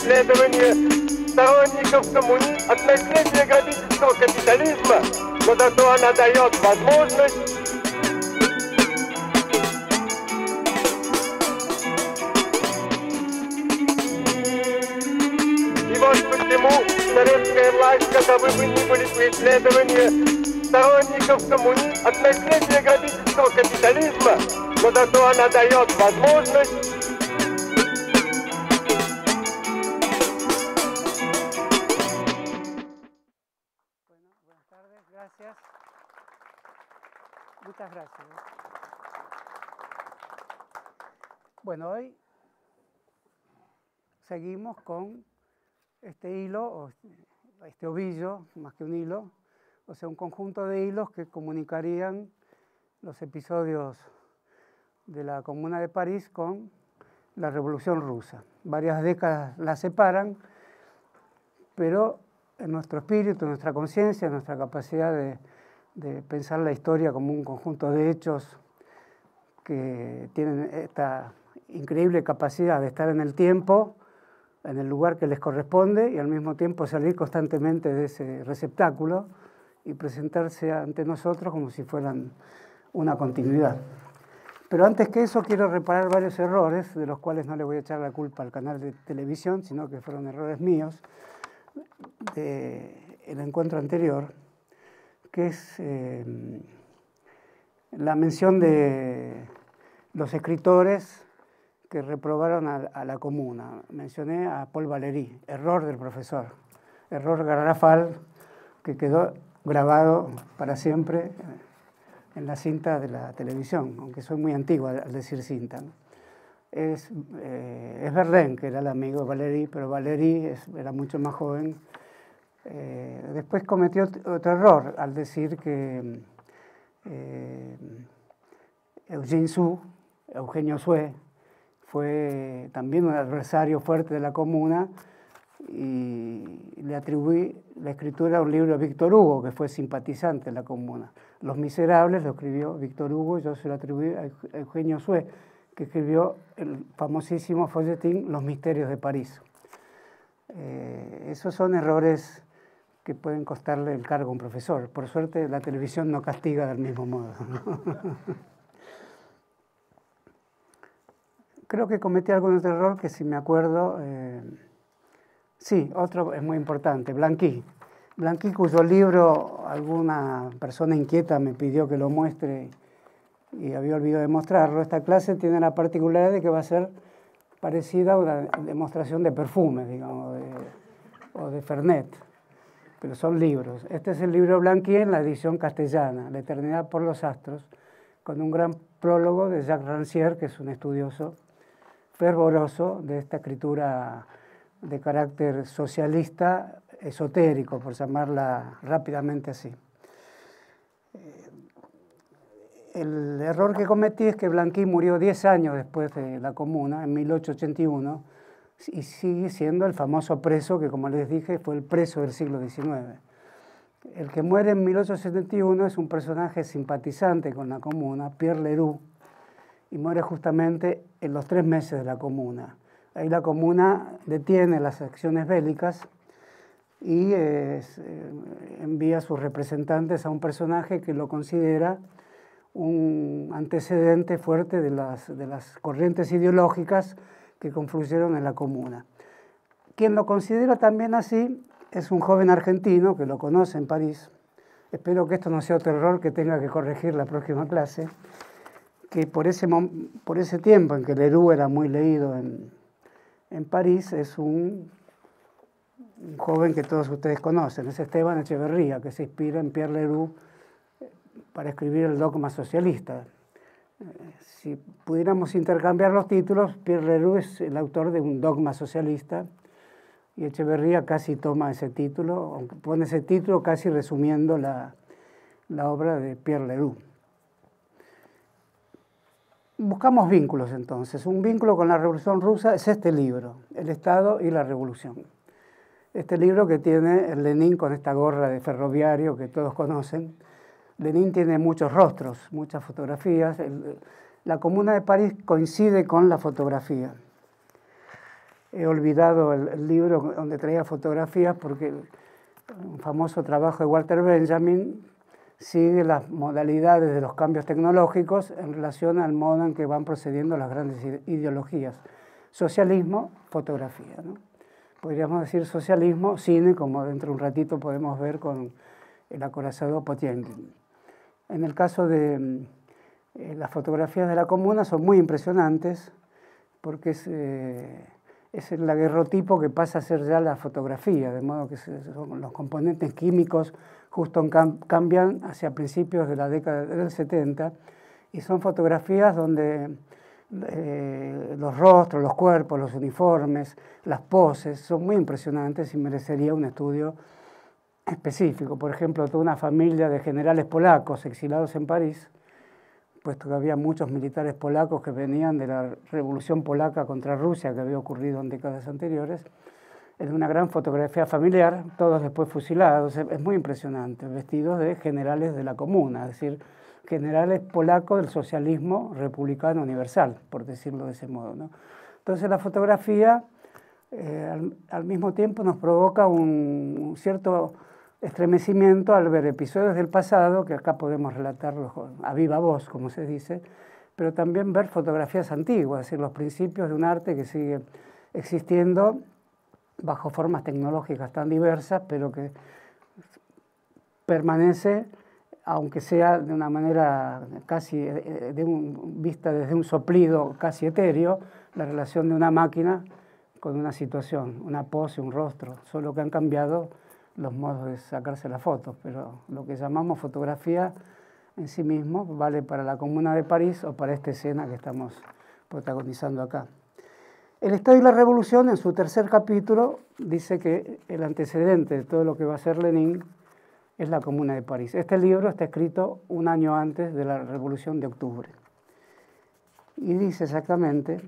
преследования сторонников коммуни... от наследия грабительского капитализма, но зато она дает возможность. Почему советская власть, каковы бы ни были преследования сторонников коммуни... от наследия грабительского капитализма, но зато она дает возможность seguimos con este hilo, este ovillo, más que un hilo, o sea, un conjunto de hilos que comunicarían los episodios de la Comuna de París con la Revolución Rusa. Varias décadas la separan, pero en nuestro espíritu, en nuestra conciencia, en nuestra capacidad de, pensar la historia como un conjunto de hechos que tienen esta increíble capacidad de estar en el tiempo, en el lugar que les corresponde y al mismo tiempo salir constantemente de ese receptáculo y presentarse ante nosotros como si fueran una continuidad. Pero antes que eso quiero reparar varios errores, de los cuales no le voy a echar la culpa al canal de televisión, sino que fueron errores míos del encuentro anterior, que es eh, la mención de los escritores que reprobaron a, a, la comuna. Mencioné a Paul Valéry, error del profesor, error garrafal que quedó grabado para siempre en la cinta de la televisión, aunque soy muy antigua al decir cinta. Es, eh, es, que era el amigo de Valéry, pero Valéry es, era mucho más joven. Eh, después cometió otro error al decir que eh, Eugene Sue, Eugenio Sue, fue también un adversario fuerte de la comuna y le atribuí la escritura a un libro de Víctor Hugo, que fue simpatizante de la comuna. Los Miserables lo escribió Víctor Hugo, yo se lo atribuí a Eugenio Sue, que escribió el famosísimo folletín Los Misterios de París. Eh, esos son errores que pueden costarle el cargo a un profesor. Por suerte la televisión no castiga del mismo modo. Creo que cometí algún otro error que si me acuerdo... Eh, Sí, otro es muy importante, Blanqui. Blanqui, cuyo libro alguna persona inquieta me pidió que lo muestre y había olvidado de mostrarlo. Esta clase tiene la particularidad de que va a ser parecida a una demostración de perfume, digamos, de, o de Fernet, pero son libros. Este es el libro Blanqui en la edición castellana, La eternidad por los astros, con un gran prólogo de Jacques Rancière, que es un estudioso fervoroso de esta escritura de carácter socialista esotérico, por llamarla rápidamente así. El error que cometí es que Blanqui murió 10 años después de la Comuna, en 1881, y sigue siendo el famoso preso que, como les dije, fue el preso del siglo XIX. El que muere en 1871 es un personaje simpatizante con la Comuna, Pierre Leroux, y muere justamente en los tres meses de la Comuna. Ahí la comuna detiene las acciones bélicas y eh, envía sus representantes a un personaje que lo considera un antecedente fuerte de las, de las corrientes ideológicas que confluyeron en la comuna. Quien lo considera también así es un joven argentino que lo conoce en París. Espero que esto no sea otro error que tenga que corregir la próxima clase, que por ese, por ese tiempo en que Leroux era muy leído en, en París es un, un, joven que todos ustedes conocen, es Esteban Echeverría, que se inspira en Pierre Leroux para escribir el dogma socialista. Si pudiéramos intercambiar los títulos, Pierre Leroux es el autor de un dogma socialista y Echeverría casi toma ese título, pone ese título casi resumiendo la, la obra de Pierre Leroux. Buscamos vínculos entonces. Un vínculo con la Revolución Rusa es este libro, El Estado y la Revolución. Este libro que tiene Lenin con esta gorra de ferroviario que todos conocen. Lenin tiene muchos rostros, muchas fotografías. La Comuna de París coincide con la fotografía. he olvidado el, libro donde traía fotografías porque un famoso trabajo de Walter Benjamin sigue las modalidades de los cambios tecnológicos en relación al modo en que van procediendo las grandes ideologías. Socialismo, fotografía. Podríamos decir socialismo, cine, como dentro de un ratito podemos ver con el acorazado Potienkin. En el caso de eh, las fotografías de la comuna son muy impresionantes porque es, eh, es el aguerrotipo que pasa a ser ya la fotografía, de modo que los componentes químicos justo cambian hacia principios de la década del 70 y son fotografías donde eh, los rostros, los cuerpos, los uniformes, las poses son muy impresionantes y merecería un estudio específico. Por ejemplo, toda una familia de generales polacos exilados en París puesto que había muchos militares polacos que venían de la revolución polaca contra Rusia que había ocurrido en décadas anteriores, en una gran fotografía familiar, todos después fusilados, es muy impresionante, vestidos de generales de la comuna, es decir, generales polacos del socialismo republicano universal, por decirlo de ese modo. ¿no? Entonces la fotografía eh, al, mismo tiempo nos provoca un cierto estremecimiento al ver episodios del pasado, que acá podemos relatarlos a viva voz, como se dice, pero también ver fotografías antiguas, es decir, los principios de un arte que sigue existiendo bajo formas tecnológicas tan diversas, pero que permanece, aunque sea de una manera casi eh, de un, vista desde un soplido casi etéreo, la relación de una máquina con una situación, una pose, un rostro, solo que han cambiado los modos de sacarse las fotos, pero lo que llamamos fotografía en sí mismo vale para la Comuna de París o para esta escena que estamos protagonizando acá. El Estado y la Revolución, en su tercer capítulo, dice que el antecedente de todo lo que va a ser Lenin es la Comuna de París. Este libro está escrito un año antes de la Revolución de Octubre. Y dice exactamente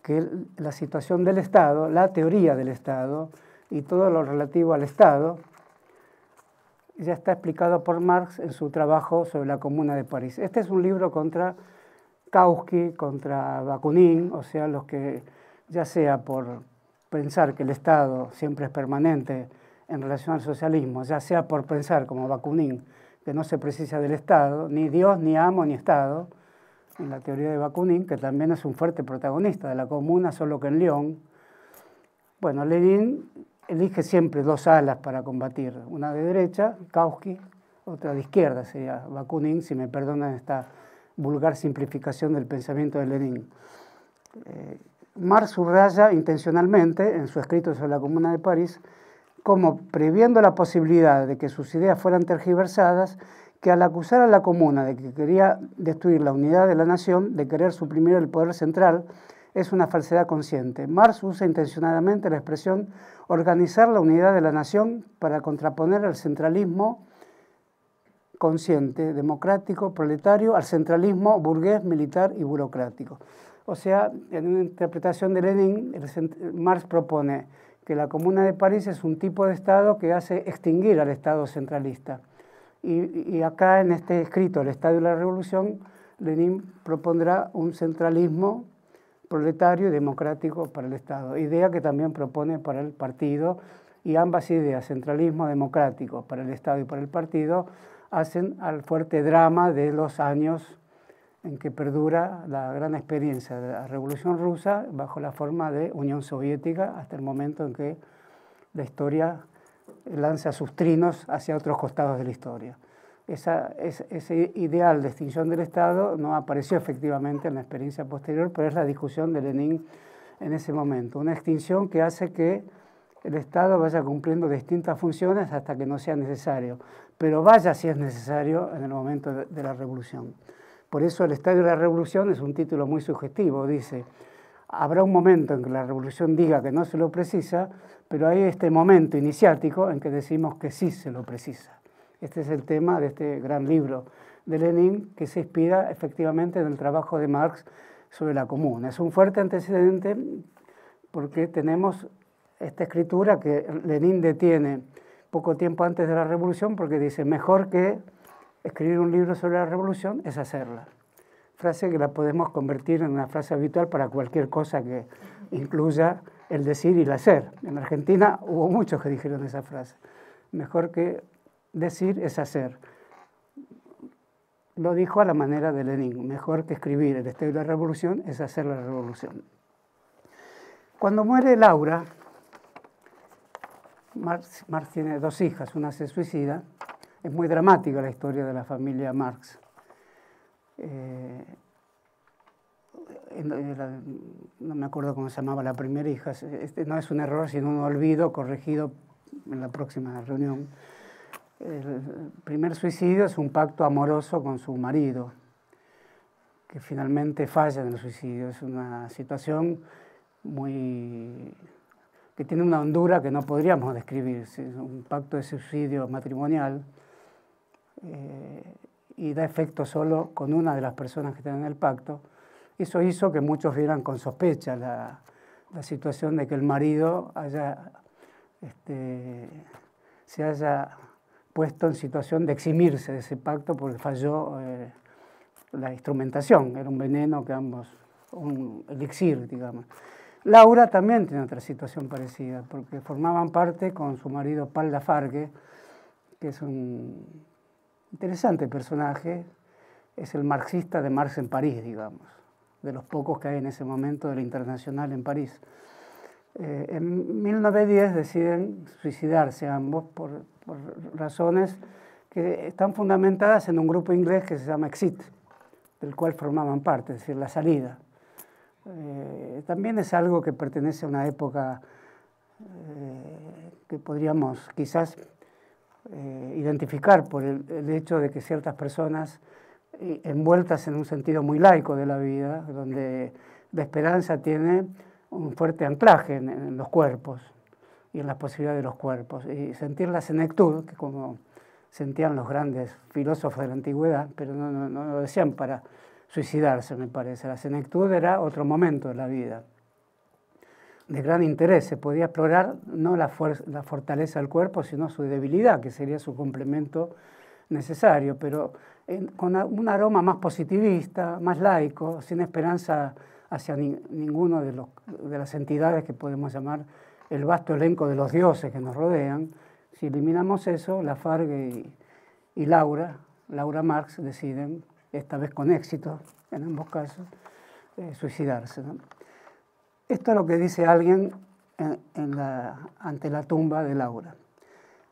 que la situación del Estado, la teoría del Estado y todo lo relativo al Estado ya está explicado por Marx en su trabajo sobre la Comuna de París. Este es un libro contra Kautsky, contra Bakunin, o sea, los que ya sea por pensar que el Estado siempre es permanente en relación al socialismo, ya sea por pensar como Bakunin que no se precisa del Estado, ni Dios, ni amo, ni Estado, en la teoría de Bakunin, que también es un fuerte protagonista de la comuna, solo que en León. Bueno, Lenin elige siempre dos alas para combatir, una de derecha, Kautsky, otra de izquierda, sería Bakunin, si me perdonan esta vulgar simplificación del pensamiento de Lenin. Eh, Marx subraya intencionalmente en su escrito sobre la Comuna de París como previendo la posibilidad de que sus ideas fueran tergiversadas, que al acusar a la comuna de que quería destruir la unidad de la nación, de querer suprimir el poder central, es una falsedad consciente. Marx usa intencionadamente la expresión organizar la unidad de la nación para contraponer al centralismo consciente, democrático, proletario, al centralismo burgués, militar y burocrático. O sea, en una interpretación de Lenin, Marx propone que la Comuna de París es un tipo de Estado que hace extinguir al Estado centralista y, acá en este escrito, El Estado de la Revolución, Lenin propondrá un centralismo proletario y democrático para el Estado, idea que también propone para el partido, y ambas ideas, centralismo democrático para el Estado y para el partido, hacen al fuerte drama de los años en que perdura la gran experiencia de la Revolución Rusa bajo la forma de Unión Soviética hasta el momento en que la historia lanza sus trinos hacia otros costados de la historia. Esa, ese ideal de extinción del Estado no apareció efectivamente en la experiencia posterior, pero es la discusión de Lenin en ese momento. Una extinción que hace que el Estado vaya cumpliendo distintas funciones hasta que no sea necesario, pero vaya si es necesario en el momento de, la revolución. Por eso el Estado de la Revolución es un título muy sugestivo, dice, habrá un momento en que la revolución diga que no se lo precisa, pero hay este momento iniciático en que decimos que sí se lo precisa. Este es el tema de este gran libro de Lenin que se inspira efectivamente en el trabajo de Marx sobre la comuna. Es un fuerte antecedente porque tenemos esta escritura que Lenin detiene poco tiempo antes de la revolución porque dice, mejor que escribir un libro sobre la revolución es hacerla. frase que la podemos convertir en una frase habitual para cualquier cosa que incluya el decir y el hacer. En Argentina hubo muchos que dijeron esa frase. Mejor que decir es hacer. Lo dijo a la manera de Lenin. Mejor que escribir el estado de la revolución es hacer la revolución. Cuando muere Laura, Marx, tiene dos hijas, una se suicida. Es muy dramática la historia de la familia Marx. Eh, no me acuerdo cómo se llamaba la primera hija, este no es un error, sino un olvido corregido en la próxima reunión. El primer suicidio es un pacto amoroso con su marido, que finalmente falla en el suicidio. Es una situación muy que tiene una hondura que no podríamos describir. Es un pacto de suicidio matrimonial eh, y da efecto solo con una de las personas que tienen el pacto. Eso hizo que muchos vieran con sospecha la, situación de que el marido haya, este, se haya puesto en situación de eximirse de ese pacto porque falló eh, la instrumentación, era un veneno que ambos, un elixir, digamos. Laura también tiene otra situación parecida, porque formaban parte con su marido Paul Lafargue, que es un interesante personaje, es el marxista de Marx en París, digamos de los pocos que hay en ese momento de la internacional en París. Eh, en 1910 deciden suicidarse ambos por, razones que están fundamentadas en un grupo inglés que se llama Exit, del cual formaban parte, es decir, la salida. Eh, también es algo que pertenece a una época eh, que podríamos quizás identificar por el, el, hecho de que ciertas personas envueltas en un sentido muy laico de la vida, donde la esperanza tiene un fuerte anclaje en, los cuerpos y en las posibilidades de los cuerpos. Y sentir la senectud, que como sentían los grandes filósofos de la antigüedad, pero no, no, lo decían para suicidarse, me parece. La senectud era otro momento de la vida, de gran interés. Se podía explorar no la, la fortaleza del cuerpo, sino su debilidad, que sería su complemento necesario, pero con un aroma más positivista, más laico, sin esperanza hacia ninguna de, las entidades que podemos llamar el vasto elenco de los dioses que nos rodean. Si eliminamos eso, Lafargue y, y Laura, Laura Marx, deciden, esta vez con éxito en ambos casos, eh, suicidarse. Esto es lo que dice alguien ante la tumba de Laura.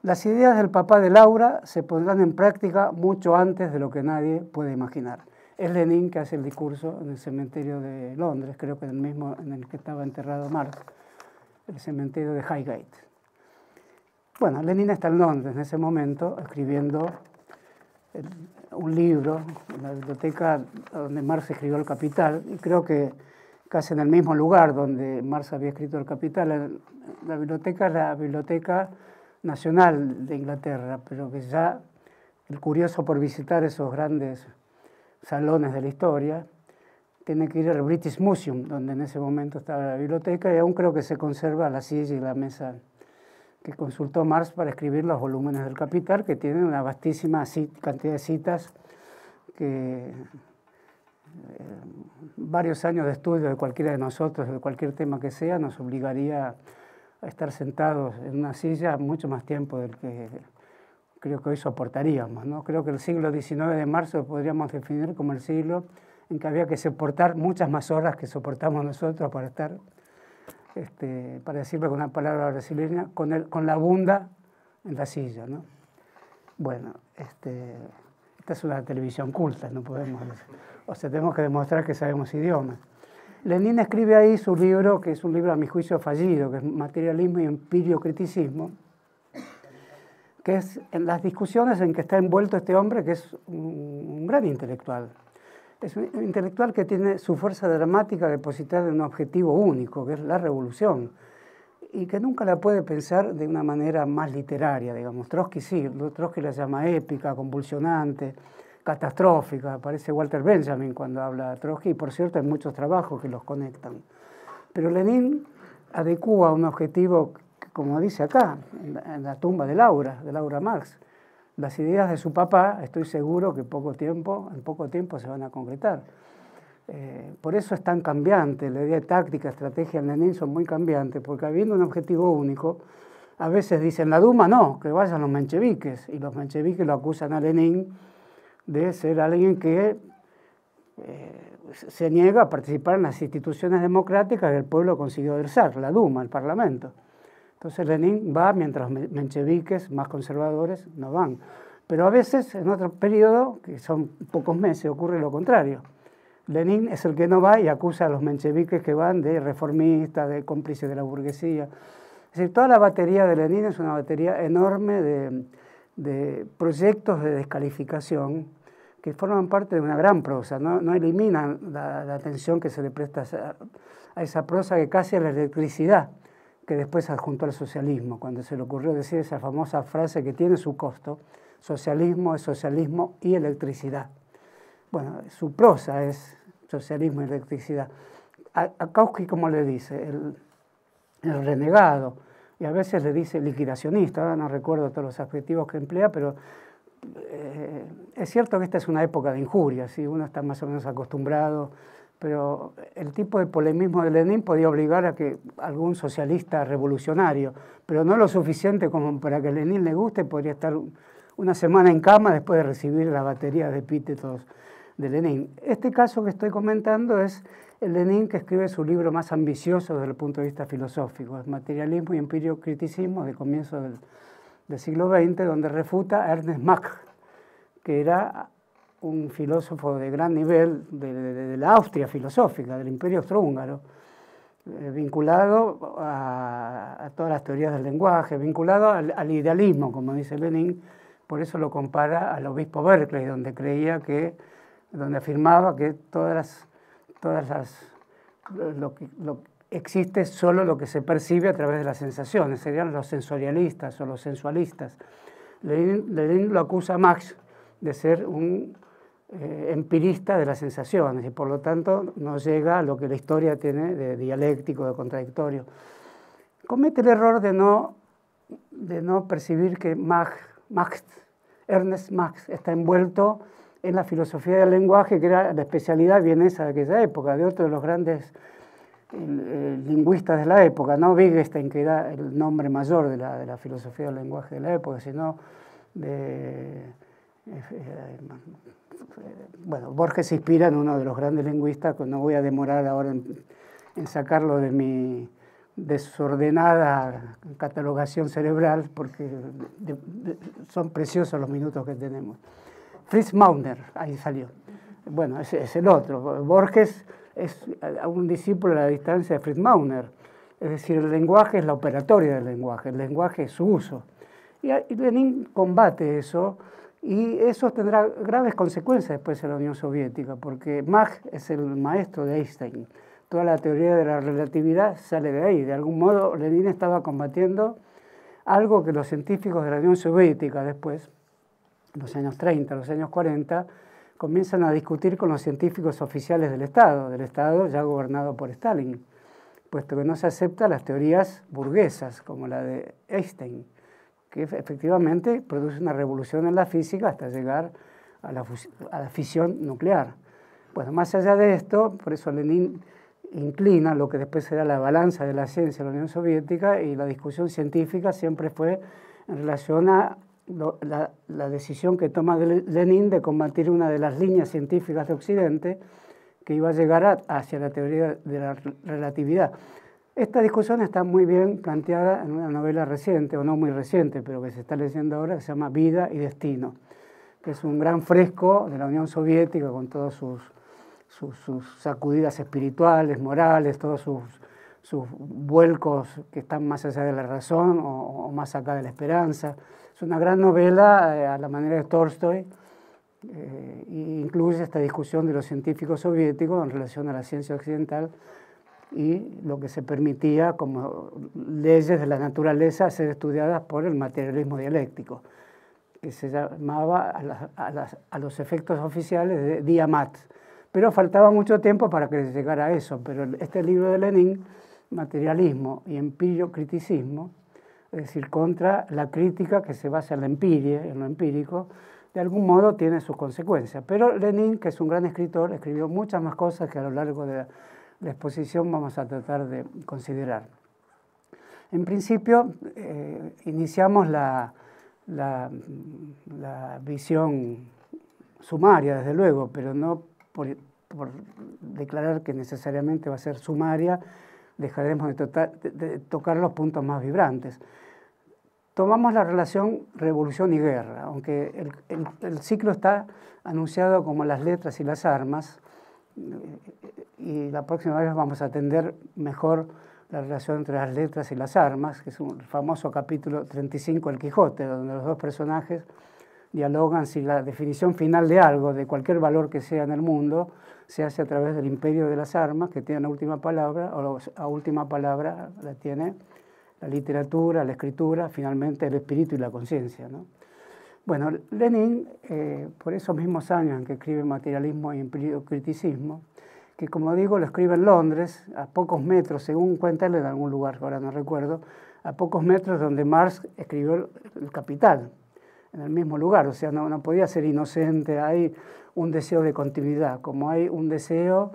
Las ideas del papá de Laura se pondrán en práctica mucho antes de lo que nadie puede imaginar. Es Lenin que hace el discurso en el cementerio de Londres, creo que en el mismo en el que estaba enterrado Marx, el cementerio de Highgate. Bueno, Lenin está en Londres en ese momento escribiendo un libro en la biblioteca donde Marx escribió El Capital, y creo que casi en el mismo lugar donde Marx había escrito El Capital. La biblioteca es la biblioteca nacional de Inglaterra, pero que ya el curioso por visitar esos grandes salones de la historia tiene que ir al British Museum, donde en ese momento estaba la biblioteca, y aún creo que se conserva la silla y la mesa que consultó Marx para escribir los volúmenes del Capital, que tienen una vastísima cantidad de citas que eh, varios años de estudio de cualquiera de nosotros, de cualquier tema que sea, nos obligaría a estar sentados en una silla mucho más tiempo del que creo que hoy soportaríamos. ¿no? Creo que el siglo XIX de marzo podríamos definir como el siglo en que había que soportar muchas más horas que soportamos nosotros para estar, este, para decirlo con una palabra brasileña, con, el, con la bunda en la silla. ¿no? Bueno, este, esta es una televisión culta, no podemos, o sea, tenemos que demostrar que sabemos idiomas. Lenin escribe ahí su libro, que es un libro a mi juicio fallido, que es Materialismo y Empirio Criticismo, que es en las discusiones en que está envuelto este hombre, que es un, gran intelectual. Es un intelectual que tiene su fuerza dramática depositada en un objetivo único, que es la revolución, y que nunca la puede pensar de una manera más literaria, digamos. Trotsky sí, Trotsky la llama épica, convulsionante, catastrófica, aparece Walter Benjamin cuando habla de Trotsky, y por cierto hay muchos trabajos que los conectan. Pero Lenin adecúa un objetivo, como dice acá, en la, tumba de Laura, de Laura Marx, las ideas de su papá, estoy seguro que poco tiempo, en poco tiempo se van a concretar. Eh, por eso es tan cambiante, la idea de táctica, estrategia en Lenin son muy cambiantes, porque habiendo un objetivo único, a veces dicen la Duma no, que vayan los mencheviques, y los mencheviques lo acusan a Lenin de ser alguien que eh, se niega a participar en las instituciones democráticas que el pueblo consiguió adversar, la Duma, el Parlamento. Entonces Lenin va mientras mencheviques más conservadores no van. Pero a veces, en otro periodo, que son pocos meses, ocurre lo contrario. Lenin es el que no va y acusa a los mencheviques que van de reformistas, de cómplices de la burguesía. Es decir, toda la batería de Lenin es una batería enorme de, proyectos de descalificación que forman parte de una gran prosa, no, eliminan la, atención que se le presta a, esa prosa que casi es la electricidad que después adjuntó al socialismo, cuando se le ocurrió decir esa famosa frase que tiene su costo, socialismo es socialismo y electricidad. Bueno, su prosa es socialismo y electricidad. A, Kautsky, como le dice, el, renegado, y a veces le dice liquidacionista, no recuerdo todos los adjetivos que emplea, pero eh, es cierto que esta es una época de injuria, ¿sí? uno está más o menos acostumbrado, pero el tipo de polemismo de Lenin podía obligar a que algún socialista revolucionario, pero no lo suficiente como para que Lenin le guste, podría estar una semana en cama después de recibir la batería de epítetos de Lenin. Este caso que estoy comentando es el Lenin que escribe su libro más ambicioso desde el punto de vista filosófico, es Materialismo y Empirio Criticismo de comienzo del, siglo XX, donde refuta a Ernest Mach, que era un filósofo de gran nivel de, la Austria filosófica, del Imperio Austrohúngaro, eh, vinculado a, todas las teorías del lenguaje, vinculado al, al, idealismo, como dice Lenin, por eso lo compara al obispo Berkeley, donde creía que donde afirmaba que todas las, todas las, lo que, existe solo lo que se percibe a través de las sensaciones, serían los sensorialistas o los sensualistas. Lenin, lo acusa a Max de ser un eh, empirista de las sensaciones y por lo tanto no llega a lo que la historia tiene de dialéctico, de contradictorio. Comete el error de no, de no percibir que Max, Max, Ernest Max está envuelto en la filosofía del lenguaje, que era la especialidad vienesa de aquella época, de otro de los grandes eh, lingüistas de la época, no Wittgenstein, que era el nombre mayor de la, de la filosofía del lenguaje de la época, sino de... Bueno, Borges se inspira en uno de los grandes lingüistas, no voy a demorar ahora en, sacarlo de mi desordenada catalogación cerebral, porque son preciosos los minutos que tenemos. Fritz Mauner, ahí salió. Bueno, ese es el otro. Borges es un discípulo a la distancia de Fritz Mauner. Es decir, el lenguaje es la operatoria del lenguaje, el lenguaje es su uso. Y Lenin combate eso y eso tendrá graves consecuencias después en la Unión Soviética, porque Mach es el maestro de Einstein. Toda la teoría de la relatividad sale de ahí. De algún modo, Lenin estaba combatiendo algo que los científicos de la Unión Soviética después los años 30, los años 40, comienzan a discutir con los científicos oficiales del Estado, del Estado ya gobernado por Stalin, puesto que no se aceptan las teorías burguesas, como la de Einstein, que efectivamente produce una revolución en la física hasta llegar a la, a la fisión nuclear. Bueno, más allá de esto, por eso Lenin inclina lo que después será la balanza de la ciencia en la Unión Soviética y la discusión científica siempre fue en relación a la, decisión que toma Lenin de combatir una de las líneas científicas de Occidente que iba a llegar hacia la teoría de la relatividad. Esta discusión está muy bien planteada en una novela reciente, o no muy reciente, pero que se está leyendo ahora, que se llama Vida y Destino, que es un gran fresco de la Unión Soviética con todos sus, sacudidas espirituales, morales, todos sus, vuelcos que están más allá de la razón o, o más acá de la esperanza. Es una gran novela eh, a la manera de Tolstoy eh, e incluye esta discusión de los científicos soviéticos en relación a la ciencia occidental y lo que se permitía como leyes de la naturaleza ser estudiadas por el materialismo dialéctico, que se llamaba a, a los efectos oficiales de Diamat. Pero faltaba mucho tiempo para que llegara a eso, pero este libro de Lenin, Materialismo y Empirio Criticismo, es decir, contra la crítica que se basa en la empiria, en lo empírico, de algún modo tiene sus consecuencias. Pero Lenin, que es un gran escritor, escribió muchas más cosas que a lo largo de la exposición vamos a tratar de considerar. En principio, eh, iniciamos la, la, visión sumaria, desde luego, pero no por, declarar que necesariamente va a ser sumaria, dejaremos de tocar los puntos más vibrantes. Tomamos la relación revolución y guerra, aunque el, ciclo está anunciado como las letras y las armas, y la próxima vez vamos a atender mejor la relación entre las letras y las armas, que es un famoso capítulo 35 del Quijote, donde los dos personajes dialogan si la definición final de algo, de cualquier valor que sea en el mundo, se hace a través del imperio de las armas, que tiene la última palabra, o la última palabra la tiene la literatura, la escritura, finalmente el espíritu y la conciencia. ¿no? Bueno, Lenin, eh, por esos mismos años en que escribe Materialismo y Criticismo, que como digo lo escribe en Londres, a pocos metros, según cuenta él en algún lugar, ahora no recuerdo, a pocos metros donde Marx escribió El Capital, en el mismo lugar, o sea, no, no podía ser inocente, hay un deseo de continuidad, como hay un deseo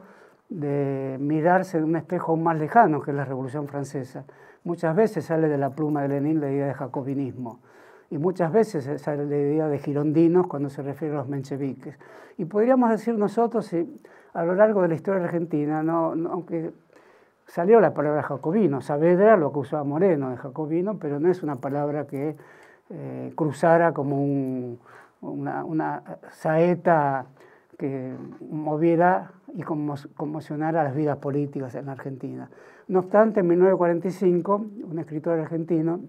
de mirarse en un espejo aún más lejano que es la Revolución Francesa. Muchas veces sale de la pluma de Lenin la idea de jacobinismo y muchas veces sale la idea de girondinos cuando se refiere a los mencheviques. Y podríamos decir nosotros, a lo largo de la historia argentina, aunque salió la palabra jacobino, Saavedra lo acusó a Moreno de jacobino, pero no es una palabra que eh, cruzara como una saeta que moviera y conmocionara las vidas políticas en la Argentina. No obstante, en 1945, un escritor argentino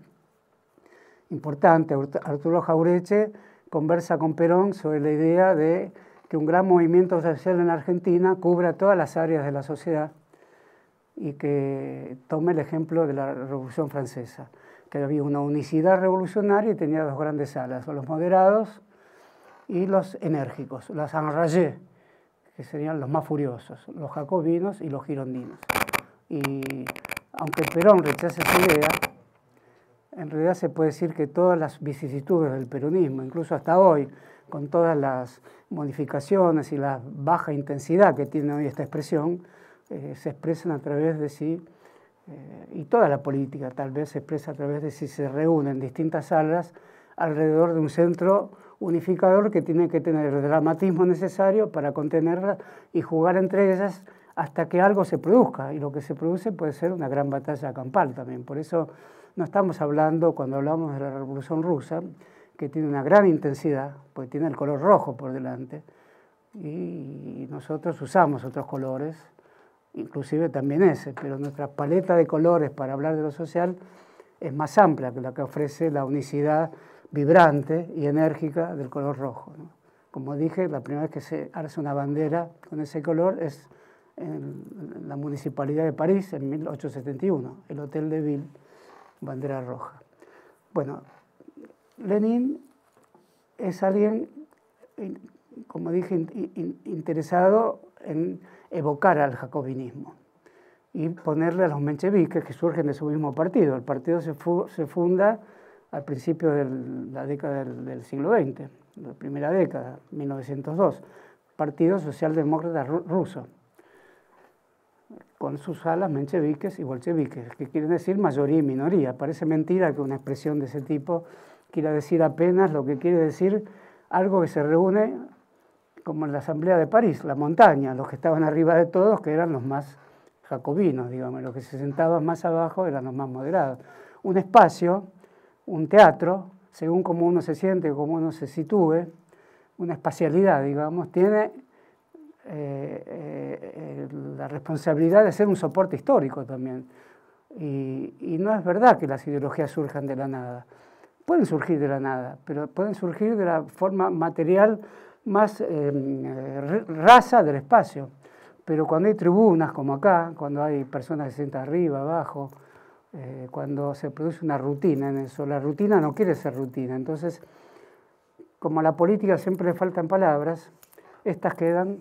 importante, Arturo Jaureche, conversa con Perón sobre la idea de que un gran movimiento social en Argentina cubra todas las áreas de la sociedad y que tome el ejemplo de la Revolución Francesa, que había una unicidad revolucionaria y tenía dos grandes alas, los moderados y los enérgicos, los enragés, que serían los más furiosos, los jacobinos y los girondinos. Y aunque Perón rechace esa idea, en realidad se puede decir que todas las vicisitudes del peronismo, incluso hasta hoy, con todas las modificaciones y la baja intensidad que tiene hoy esta expresión, eh, se expresan a través de si, eh, y toda la política tal vez se expresa a través de si se reúnen distintas salas alrededor de un centro unificador que tiene que tener el dramatismo necesario para contenerla y jugar entre ellas hasta que algo se produzca. Y lo que se produce puede ser una gran batalla campal también. Por eso no estamos hablando, cuando hablamos de la Revolución Rusa, que tiene una gran intensidad, porque tiene el color rojo por delante, y nosotros usamos otros colores, inclusive también ese, pero nuestra paleta de colores para hablar de lo social es más amplia que la que ofrece la unicidad vibrante y enérgica del color rojo. Como dije, la primera vez que se hace una bandera con ese color es en la Municipalidad de París en 1871, el Hotel de Ville, bandera roja. Bueno, Lenin es alguien, como dije, interesado en evocar al jacobinismo y ponerle a los mencheviques que surgen de su mismo partido. El partido se, se funda al principio de la década del, siglo XX, la primera década, 1902, Partido Socialdemócrata Ruso, con sus alas mencheviques y bolcheviques, que quieren decir mayoría y minoría. Parece mentira que una expresión de ese tipo quiera decir apenas lo que quiere decir algo que se reúne como en la Asamblea de París, la montaña, los que estaban arriba de todos, que eran los más jacobinos, digamos, los que se sentaban más abajo eran los más moderados. Un espacio un teatro, según cómo uno se siente, cómo uno se sitúe, una espacialidad, digamos, tiene eh, eh, la responsabilidad de ser un soporte histórico también. Y, no es verdad que las ideologías surjan de la nada. Pueden surgir de la nada, pero pueden surgir de la forma material más eh, rasa del espacio. Pero cuando hay tribunas como acá, cuando hay personas que se sientan arriba, abajo, eh, cuando se produce una rutina en eso. La rutina no quiere ser rutina. Entonces, como a la política siempre le faltan palabras, estas quedan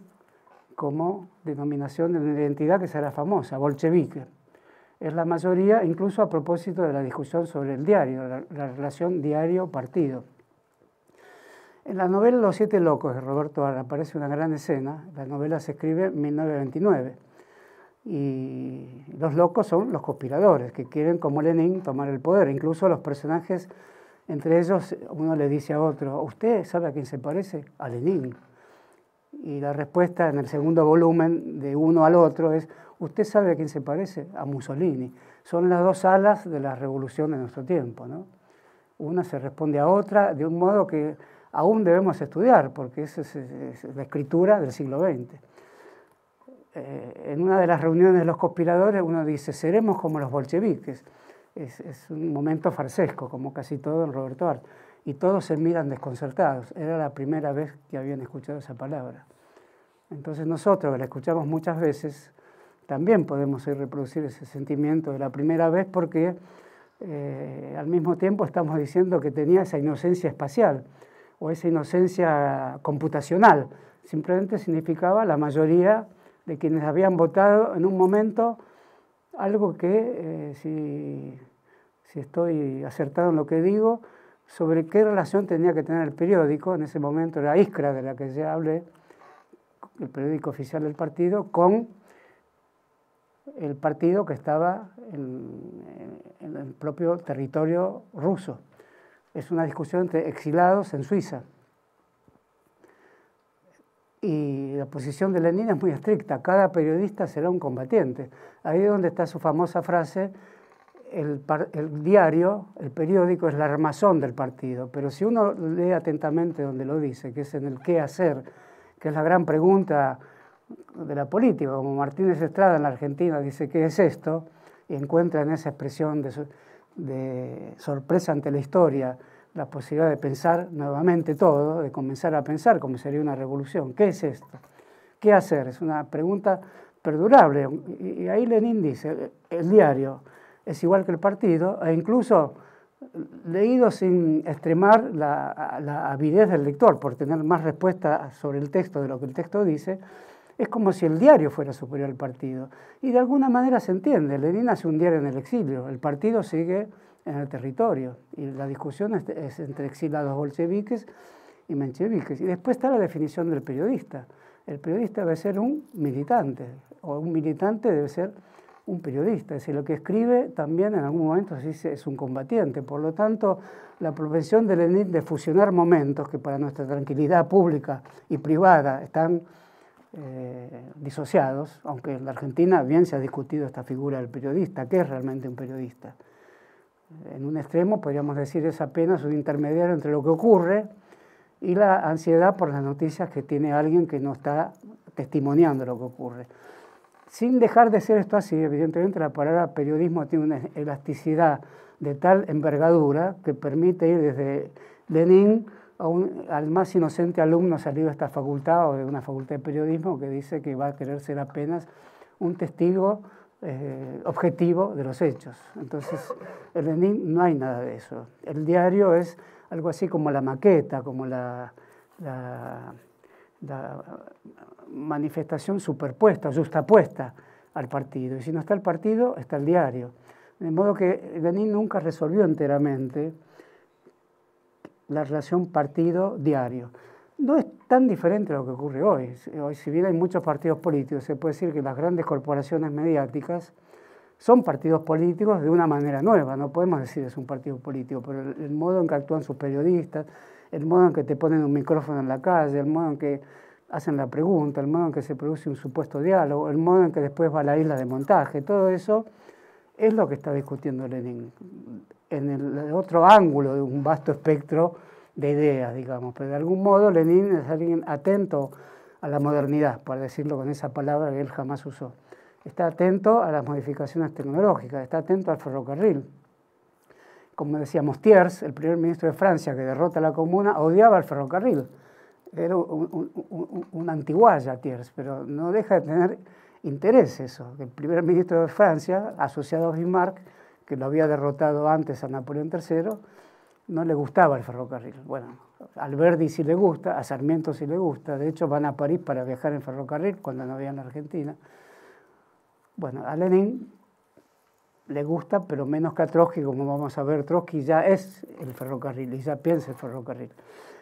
como denominación de una identidad que será famosa, bolchevique. Es la mayoría, incluso a propósito de la discusión sobre el diario, la, relación diario-partido. En la novela Los Siete Locos de Roberto Arra aparece una gran escena. La novela se escribe en 1929 y los locos son los conspiradores que quieren, como Lenin, tomar el poder. Incluso los personajes, entre ellos, uno le dice a otro, ¿usted sabe a quién se parece? A Lenin. Y la respuesta en el segundo volumen de uno al otro es, ¿usted sabe a quién se parece? A Mussolini. Son las dos alas de la revolución de nuestro tiempo. ¿no? Una se responde a otra de un modo que aún debemos estudiar, porque esa es, la escritura del siglo XX. Eh, en una de las reuniones de los conspiradores uno dice, seremos como los bolcheviques. Es, un momento farsesco, como casi todo en Roberto Art y todos se miran desconcertados. Era la primera vez que habían escuchado esa palabra. Entonces nosotros, la escuchamos muchas veces, también podemos reproducir ese sentimiento de la primera vez porque eh, al mismo tiempo estamos diciendo que tenía esa inocencia espacial o esa inocencia computacional. Simplemente significaba la mayoría de quienes habían votado en un momento algo que, eh, si, si estoy acertado en lo que digo, sobre qué relación tenía que tener el periódico, en ese momento era Iskra de la que ya hablé, el periódico oficial del partido, con el partido que estaba en, el propio territorio ruso. Es una discusión entre exilados en Suiza. Y la posición de Lenin es muy estricta, cada periodista será un combatiente. Ahí es donde está su famosa frase, el, diario, el periódico es la armazón del partido, pero si uno lee atentamente donde lo dice, que es en el qué hacer, que es la gran pregunta de la política, como Martínez Estrada en la Argentina dice qué es esto, y encuentra en esa expresión de, sorpresa ante la historia la posibilidad de pensar nuevamente todo, de comenzar a pensar como sería una revolución. ¿Qué es esto? ¿Qué hacer? Es una pregunta perdurable. Y ahí Lenin dice, el diario, es igual que el partido, e incluso leído sin extremar la, avidez del lector, por tener más respuesta sobre el texto de lo que el texto dice, es como si el diario fuera superior al partido. Y de alguna manera se entiende, Lenin hace un diario en el exilio, el partido sigue en el territorio, y la discusión es, entre exilados bolcheviques y mencheviques. Y después está la definición del periodista. El periodista debe ser un militante, o un militante debe ser un periodista, es decir, lo que escribe también en algún momento es un combatiente. Por lo tanto, la propensión de Lenin de fusionar momentos que para nuestra tranquilidad pública y privada están eh, disociados, aunque en la Argentina bien se ha discutido esta figura del periodista, ¿qué es realmente un periodista? En un extremo podríamos decir es apenas un intermediario entre lo que ocurre y la ansiedad por las noticias que tiene alguien que no está testimoniando lo que ocurre. Sin dejar de ser esto así, evidentemente la palabra periodismo tiene una elasticidad de tal envergadura que permite ir desde Lenin al más inocente alumno salido de esta facultad o de una facultad de periodismo que dice que va a querer ser apenas un testigo eh, objetivo de los hechos. Entonces, en Lenin no hay nada de eso. El diario es algo así como la maqueta, como la la manifestación superpuesta, justapuesta al partido. Y si no está el partido, está el diario. De modo que Lenin nunca resolvió enteramente la relación partido-diario. No es tan diferente a lo que ocurre hoy. Hoy, si bien hay muchos partidos políticos, se puede decir que las grandes corporaciones mediáticas son partidos políticos de una manera nueva. No podemos decir que es un partido político, pero el modo en que actúan sus periodistas, el modo en que te ponen un micrófono en la calle, el modo en que hacen la pregunta, el modo en que se produce un supuesto diálogo, el modo en que después va a la isla de montaje, todo eso es lo que está discutiendo Lenin en el otro ángulo de un vasto espectro de ideas, digamos, pero de algún modo Lenin es alguien atento a la modernidad, por decirlo con esa palabra que él jamás usó. Está atento a las modificaciones tecnológicas, está atento al ferrocarril, como decíamos, Thiers, el primer ministro de Francia que derrota a la comuna, odiaba el ferrocarril. Era un, antiguaya Thiers, pero no deja de tener interés eso. El primer ministro de Francia, asociado a Bismarck, que lo había derrotado antes a Napoleón III, no le gustaba el ferrocarril. Bueno, a Alberdi sí le gusta, a Sarmiento sí le gusta. De hecho, van a París para viajar en ferrocarril cuando no había en Argentina. Bueno, a Lenin le gusta, pero menos que a Trotsky, como vamos a ver, Trotsky ya es el ferrocarril y ya piensa el ferrocarril.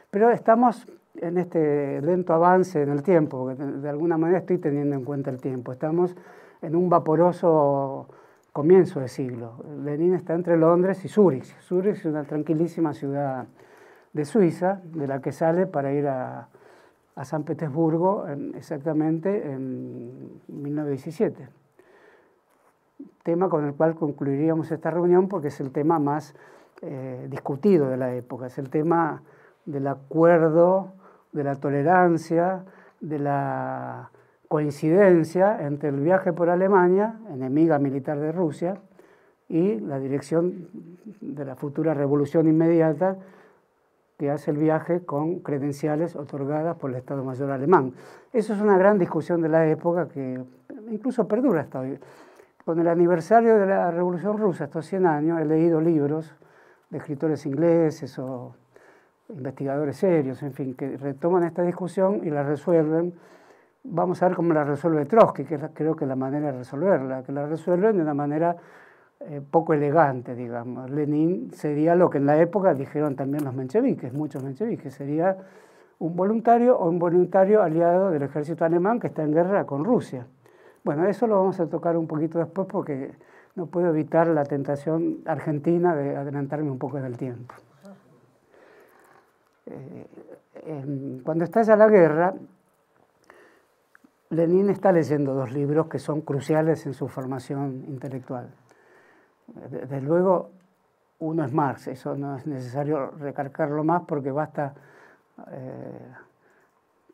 Pero estamos en este lento avance en el tiempo, porque de alguna manera estoy teniendo en cuenta el tiempo. Estamos en un vaporoso comienzo de siglo. Lenin está entre Londres y Zúrich. Zúrich es una tranquilísima ciudad de Suiza, de la que sale para ir a, San Petersburgo exactamente en 1917 tema con el cual concluiríamos esta reunión porque es el tema más eh, discutido de la época, es el tema del acuerdo, de la tolerancia, de la coincidencia entre el viaje por Alemania, enemiga militar de Rusia, y la dirección de la futura revolución inmediata que hace el viaje con credenciales otorgadas por el Estado Mayor alemán. Eso es una gran discusión de la época que incluso perdura hasta hoy. Con el aniversario de la Revolución Rusa, estos 100 años, he leído libros de escritores ingleses o investigadores serios, en fin, que retoman esta discusión y la resuelven. Vamos a ver cómo la resuelve Trotsky, que creo que es la manera de resolverla, que la resuelven de una manera eh, poco elegante, digamos. Lenin sería lo que en la época dijeron también los mencheviques, muchos mencheviques, sería un voluntario o un voluntario aliado del ejército alemán que está en guerra con Rusia. Bueno, eso lo vamos a tocar un poquito después porque no puedo evitar la tentación argentina de adelantarme un poco en el tiempo. Eh, cuando estalla la guerra, Lenin está leyendo dos libros que son cruciales en su formación intelectual. Desde luego, uno es Marx, eso no es necesario recargarlo más porque basta eh,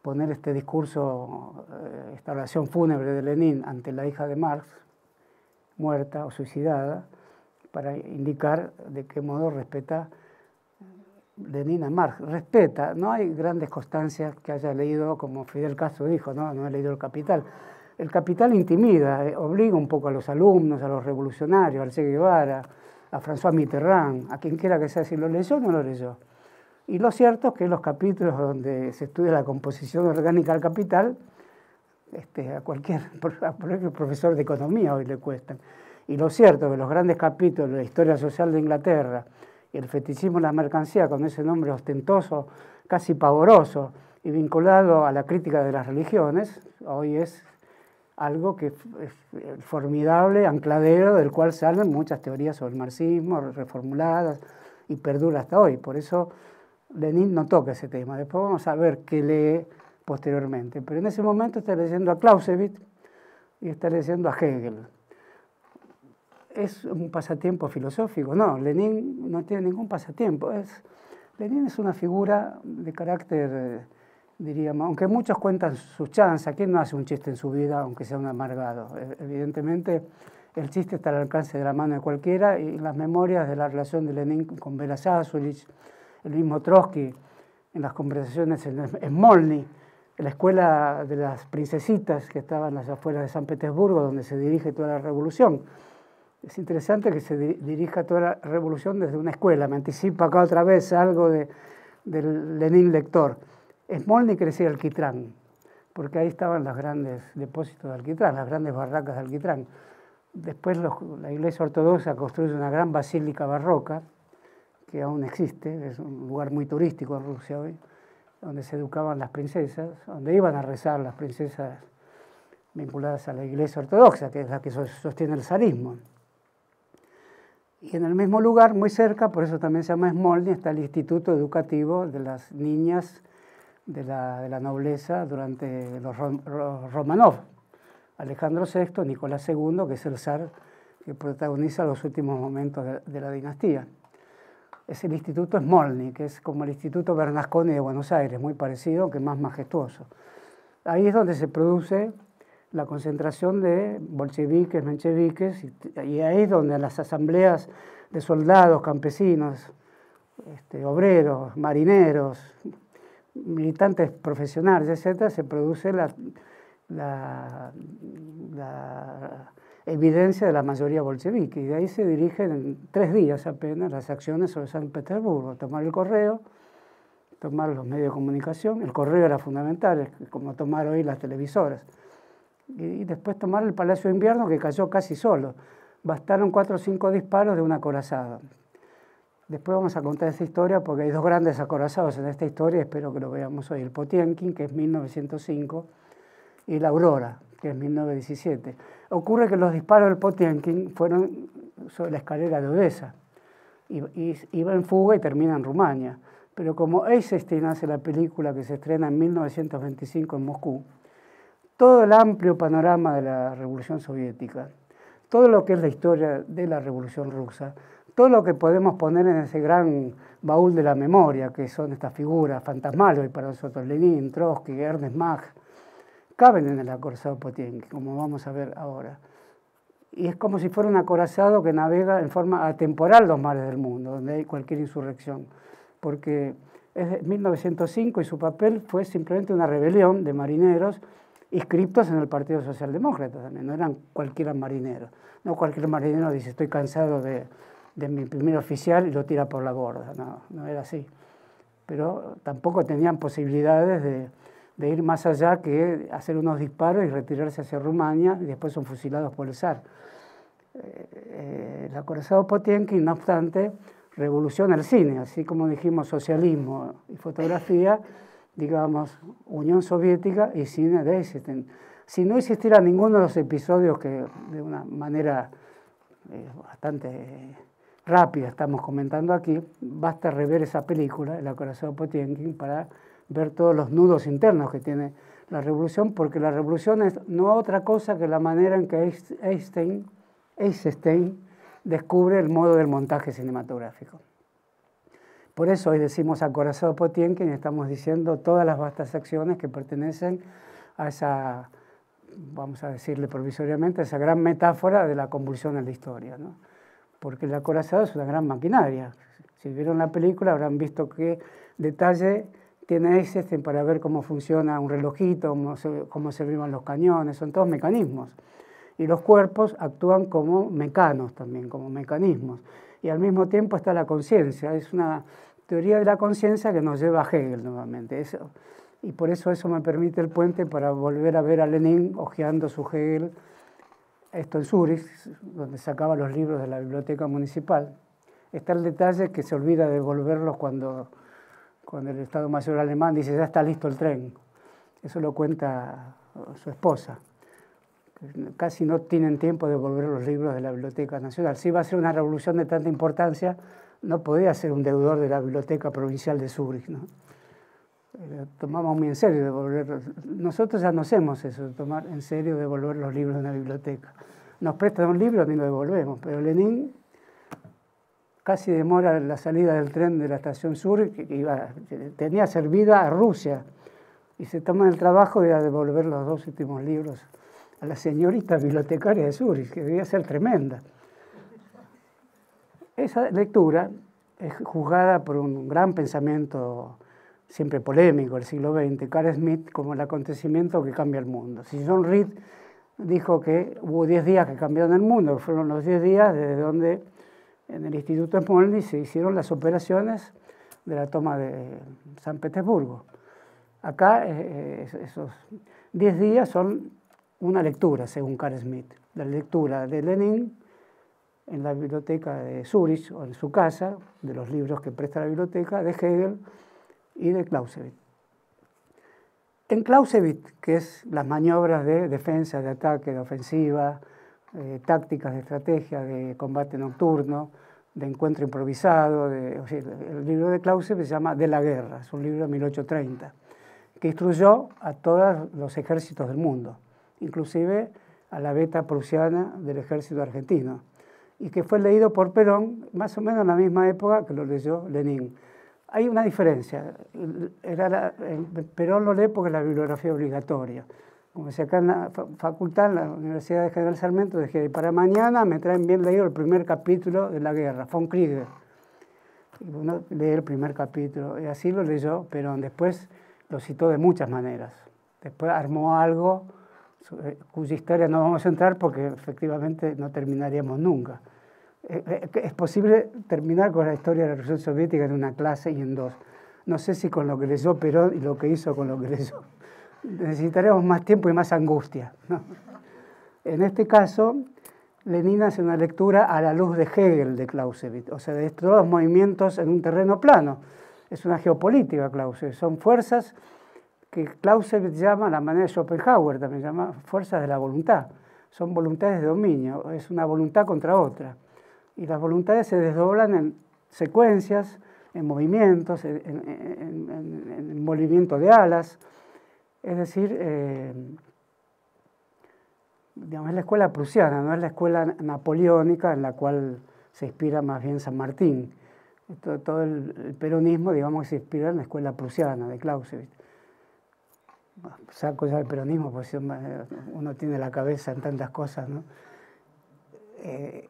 poner este discurso, eh, esta oración fúnebre de Lenin ante la hija de Marx, muerta o suicidada, para indicar de qué modo respeta Lenin a Marx. Respeta, no hay grandes constancias que haya leído, como Fidel Castro dijo, no, no he leído El Capital. El Capital intimida, eh, obliga un poco a los alumnos, a los revolucionarios, al Che Guevara, a François Mitterrand, a quien quiera que sea, si lo leyó o no lo leyó. Y lo cierto es que los capítulos donde se estudia la composición orgánica del capital, este, a, cualquier, profesor de economía hoy le cuestan. Y lo cierto es que los grandes capítulos de la historia social de Inglaterra el fetichismo de la mercancía, con ese nombre ostentoso, casi pavoroso y vinculado a la crítica de las religiones, hoy es algo que es formidable ancladero del cual salen muchas teorías sobre el marxismo reformuladas y perdura hasta hoy. Por eso Lenin no toca ese tema. Después vamos a ver qué lee posteriormente. Pero en ese momento está leyendo a Clausewitz y está leyendo a Hegel. ¿Es un pasatiempo filosófico? No, Lenin no tiene ningún pasatiempo. Es, Lenin es una figura de carácter, eh, diríamos, aunque muchos cuentan sus chances, ¿quién no hace un chiste en su vida, aunque sea un amargado? E, evidentemente, el chiste está al alcance de la mano de cualquiera y las memorias de la relación de Lenin con Bela el mismo Trotsky en las conversaciones en Smolny, en la escuela de las princesitas que estaban en las afueras de San Petersburgo, donde se dirige toda la revolución. Es interesante que se dirija toda la revolución desde una escuela. Me anticipa acá otra vez algo de, del Lenin lector. Smolny crecía alquitrán, porque ahí estaban los grandes depósitos de alquitrán, las grandes barracas de alquitrán. Después la Iglesia Ortodoxa construye una gran basílica barroca, que aún existe, es un lugar muy turístico en Rusia hoy, donde se educaban las princesas, donde iban a rezar las princesas vinculadas a la Iglesia Ortodoxa, que es la que sostiene el zarismo. Y en el mismo lugar, muy cerca, por eso también se llama Smolny, está el Instituto Educativo de las Niñas de la, Nobleza durante los Romanov. Alejandro VI, Nicolás II, que es el zar que protagoniza los últimos momentos de la dinastía es el Instituto Smolny, que es como el Instituto Bernasconi de Buenos Aires, muy parecido, aunque más majestuoso. Ahí es donde se produce la concentración de bolcheviques, mencheviques, y, ahí es donde las asambleas de soldados, campesinos, este, obreros, marineros, militantes profesionales, etc., se produce la, la evidencia de la mayoría bolchevique. Y de ahí se dirigen en tres días apenas las acciones sobre San Petersburgo. Tomar el correo, tomar los medios de comunicación. El correo era fundamental, como tomar hoy las televisoras. Y, después tomar el Palacio de Invierno, que cayó casi solo. bastaron cuatro o cinco disparos de un acorazado. Después vamos a contar esa historia porque hay dos grandes acorazados en esta historia, espero que lo veamos hoy. El Potienkin, que es 1905, y la Aurora, que es 1917. Ocurre que los disparos del Potienkin fueron sobre la escalera de Odessa. Iba en fuga y termina en Rumania. Pero como Eisenstein hace la película que se estrena en 1925 en Moscú, todo el amplio panorama de la Revolución Soviética, todo lo que es la historia de la Revolución Rusa, todo lo que podemos poner en ese gran baúl de la memoria, que son estas figuras fantasmales para nosotros, Lenin, Trotsky, Ernest Mach, caben en el acorazado Potienkin, como vamos a ver ahora. Y es como si fuera un acorazado que navega en forma atemporal los mares del mundo, donde hay cualquier insurrección, porque es de 1905 y su papel fue simplemente una rebelión de marineros inscriptos en el Partido Socialdemócrata también, no eran cualquier marineros. No cualquier marinero dice estoy cansado de, de mi primer oficial y lo tira por la borda, no, no era así. Pero tampoco tenían posibilidades de, de, ir más allá que hacer unos disparos y retirarse hacia Rumania y después son fusilados por el zar. Eh, el acorazado Potienkin, no obstante, revoluciona el cine, así como dijimos socialismo y fotografía, digamos Unión Soviética y cine de Eisenstein. Si no existiera ninguno de los episodios que de una manera eh, bastante rápida estamos comentando aquí, basta rever esa película, El acorazado Potienkin, para ver todos los nudos internos que tiene la revolución, porque la revolución es no otra cosa que la manera en que Einstein, Eisenstein descubre el modo del montaje cinematográfico. Por eso hoy decimos acorazado Potienkin estamos diciendo todas las vastas acciones que pertenecen a esa, vamos a decirle provisoriamente, a esa gran metáfora de la convulsión en la historia. ¿no? porque el acorazado es una gran maquinaria. Si vieron la película habrán visto qué detalle tiene ese para ver cómo funciona un relojito, cómo, se, cómo los cañones, son todos mecanismos. Y los cuerpos actúan como mecanos también, como mecanismos. Y al mismo tiempo está la conciencia, es una teoría de la conciencia que nos lleva a Hegel nuevamente. Eso, y por eso eso me permite el puente para volver a ver a Lenin hojeando su Hegel esto en Zurich, donde sacaba los libros de la biblioteca municipal, está el detalle que se olvida devolverlos cuando, cuando el Estado Mayor alemán dice ya está listo el tren. Eso lo cuenta su esposa. Casi no tienen tiempo de devolver los libros de la Biblioteca Nacional. Si iba a ser una revolución de tanta importancia, no podía ser un deudor de la Biblioteca Provincial de Zurich. ¿no? Eh, tomamos muy en serio devolver. Nosotros ya no hacemos eso, tomar en serio devolver los libros de una biblioteca. Nos prestan un libro y lo devolvemos, pero Lenin casi demora la salida del tren de la estación sur, que iba, tenía servida a Rusia, y se toma el trabajo de devolver los dos últimos libros a la señorita bibliotecaria de Zurich, que debía ser tremenda. Esa lectura es juzgada por un gran pensamiento siempre polémico del siglo XX, Carl Smith como el acontecimiento que cambia el mundo. Si John Reed dijo que hubo 10 días que cambiaron el mundo, que fueron los 10 días desde donde en el Instituto Smolny se hicieron las operaciones de la toma de San Petersburgo. Acá eh, eh, esos 10 días son una lectura, según Carl Smith. La lectura de Lenin en la biblioteca de Zurich o en su casa, de los libros que presta la biblioteca, de Hegel, y de Clausewitz. En Clausewitz, que es las maniobras de defensa, de ataque, de ofensiva, eh, tácticas de estrategia, de combate nocturno, de encuentro improvisado, el libro de Clausewitz se llama De la guerra, es un libro de 1830, que instruyó a todos los ejércitos del mundo, inclusive a la beta prusiana del ejército argentino, y que fue leído por Perón más o menos en la misma época que lo leyó Lenin. Hay una diferencia. Era Perón lo lee porque es la bibliografía obligatoria. Como si acá en la facultad, en la Universidad de General Sarmiento, dije, para mañana me traen bien leído el primer capítulo de la guerra, von Krieger. Y uno lee el primer capítulo, y así lo leyó Perón. Después lo citó de muchas maneras. Después armó algo cuya historia no vamos a entrar porque efectivamente no terminaríamos nunca. Eh, eh, es posible terminar con la historia de la Revolución Soviética en una clase y en dos. No sé si con lo que leyó Perón y lo que hizo con lo que leyó. Necesitaremos más tiempo y más angustia. En este caso, Lenin hace una lectura a la luz de Hegel de Clausewitz, o sea, de todos los movimientos en un terreno plano. Es una geopolítica Clausewitz, son fuerzas que Clausewitz llama, la manera de Schopenhauer también llama, fuerzas de la voluntad. Son voluntades de dominio, es una voluntad contra otra. Y las voluntades se desdoblan en secuencias, en movimientos, en, movimiento de alas. Es decir, eh, digamos, es la escuela prusiana, no es la escuela napoleónica en la cual se inspira más bien San Martín. Todo, el, peronismo, digamos, se inspira en la escuela prusiana de Clausewitz. Saco ya el peronismo, porque uno tiene la cabeza en tantas cosas. ¿no? Eh,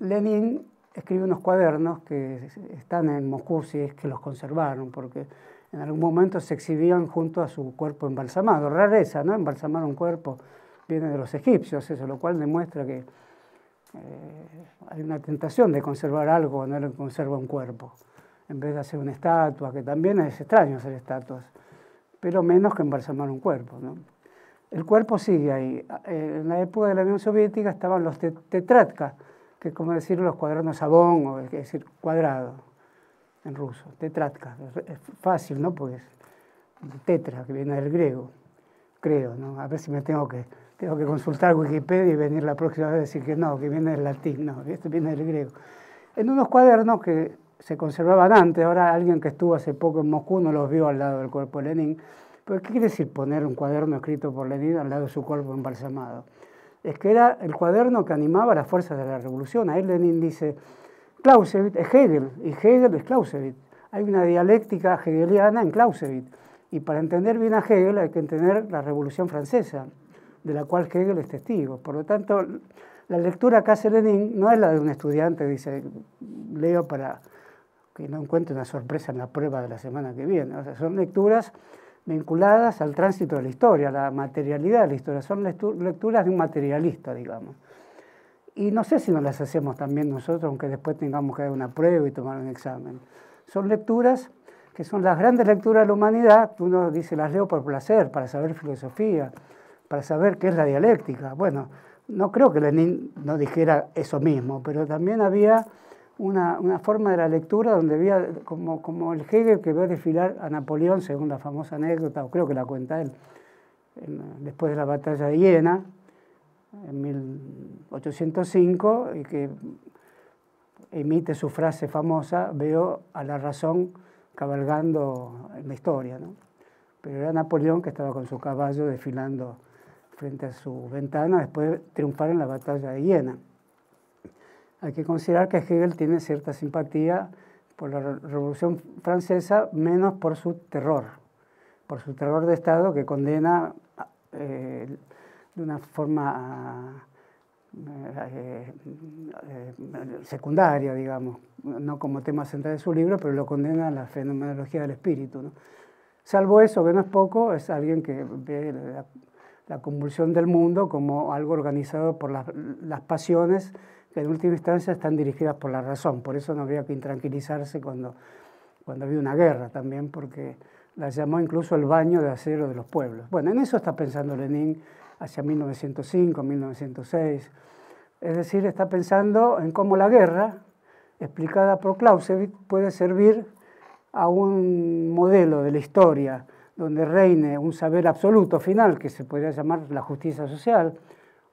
Lenin escribe unos cuadernos que están en Moscú, si es que los conservaron, porque en algún momento se exhibían junto a su cuerpo embalsamado. Rareza, ¿no? Embalsamar un cuerpo viene de los egipcios, eso, lo cual demuestra que eh, hay una tentación de conservar algo cuando uno conserva un cuerpo, en vez de hacer una estatua, que también es extraño hacer estatuas, pero menos que embalsamar un cuerpo. ¿no? El cuerpo sigue ahí. Eh, en la época de la Unión Soviética estaban los tetratka, que es como decir los cuadernos sabón, o es decir, cuadrado en ruso, tetratka. Es fácil, ¿no? Pues tetra, que viene del griego, creo, ¿no? A ver si me tengo que tengo que consultar Wikipedia y venir la próxima vez a decir que no, que viene del latín, no, esto viene del griego. En unos cuadernos que se conservaban antes, ahora alguien que estuvo hace poco en Moscú no los vio al lado del cuerpo de Lenin, pero ¿qué quiere decir poner un cuaderno escrito por Lenin al lado de su cuerpo embalsamado? Es que era el cuaderno que animaba a las fuerzas de la revolución. Ahí Lenin dice, Clausewitz es Hegel y Hegel es Clausewitz. Hay una dialéctica hegeliana en Clausewitz. Y para entender bien a Hegel hay que entender la Revolución Francesa de la cual Hegel es testigo. Por lo tanto, la lectura que hace Lenin no es la de un estudiante, dice, leo para que no encuentre una sorpresa en la prueba de la semana que viene. O sea, son lecturas vinculadas al tránsito de la historia, a la materialidad de la historia. Son lecturas de un materialista, digamos. Y no sé si nos las hacemos también nosotros, aunque después tengamos que dar una prueba y tomar un examen. Son lecturas que son las grandes lecturas de la humanidad, uno dice las leo por placer, para saber filosofía, para saber qué es la dialéctica. Bueno, no creo que Lenin no dijera eso mismo, pero también había una, forma de la lectura donde había como, como el Hegel que ve desfilar a Napoleón, según la famosa anécdota, o creo que la cuenta él, después de la batalla de Iena, en 1805, y que emite su frase famosa, veo a la razón cabalgando en la historia. ¿no? Pero era Napoleón que estaba con su caballo desfilando frente a su ventana después de triunfar en la batalla de Iena. Hay que considerar que Hegel tiene cierta simpatía por la Revolución Francesa, menos por su terror, por su terror de Estado que condena eh, de una forma eh, eh, secundaria, digamos, no como tema central de su libro, pero lo condena a la fenomenología del espíritu. Salvo eso, que no es poco, es alguien que ve la la convulsión del mundo como algo organizado por las, pasiones que en última instancia están dirigidas por la razón. Por eso no habría que intranquilizarse cuando, cuando había una guerra también, porque la llamó incluso el baño de acero de los pueblos. Bueno, en eso está pensando Lenin hacia 1905, 1906. Es decir, está pensando en cómo la guerra, explicada por Clausewitz, puede servir a un modelo de la historia donde reine un saber absoluto final, que se podría llamar la justicia social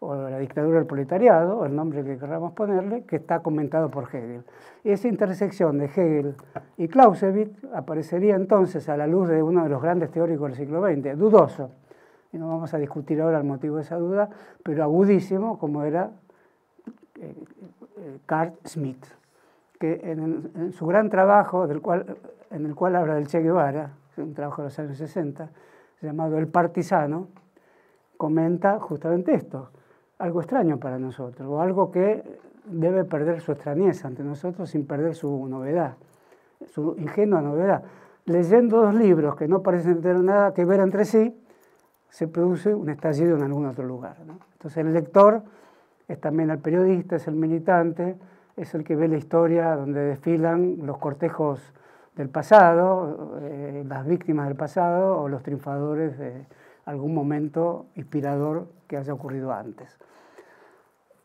o la dictadura del proletariado, el nombre que queramos ponerle, que está comentado por Hegel. Esa intersección de Hegel y Clausewitz aparecería entonces a la luz de uno de los grandes teóricos del siglo XX, dudoso, y no vamos a discutir ahora el motivo de esa duda, pero agudísimo como era eh, eh, Carl Smith, que en, su gran trabajo del cual, en el cual habla del Che Guevara, un trabajo de los años 60, llamado El Partisano, comenta justamente esto, algo extraño para nosotros, o algo que debe perder su extrañeza ante nosotros sin perder su novedad, su ingenua novedad. Leyendo dos libros que no parecen tener nada que ver entre sí, se produce un estallido en algún otro lugar. Entonces el lector es también el periodista, es el militante, es el que ve la historia donde desfilan los cortejos del pasado, eh, las víctimas del pasado o los triunfadores de algún momento inspirador que haya ocurrido antes.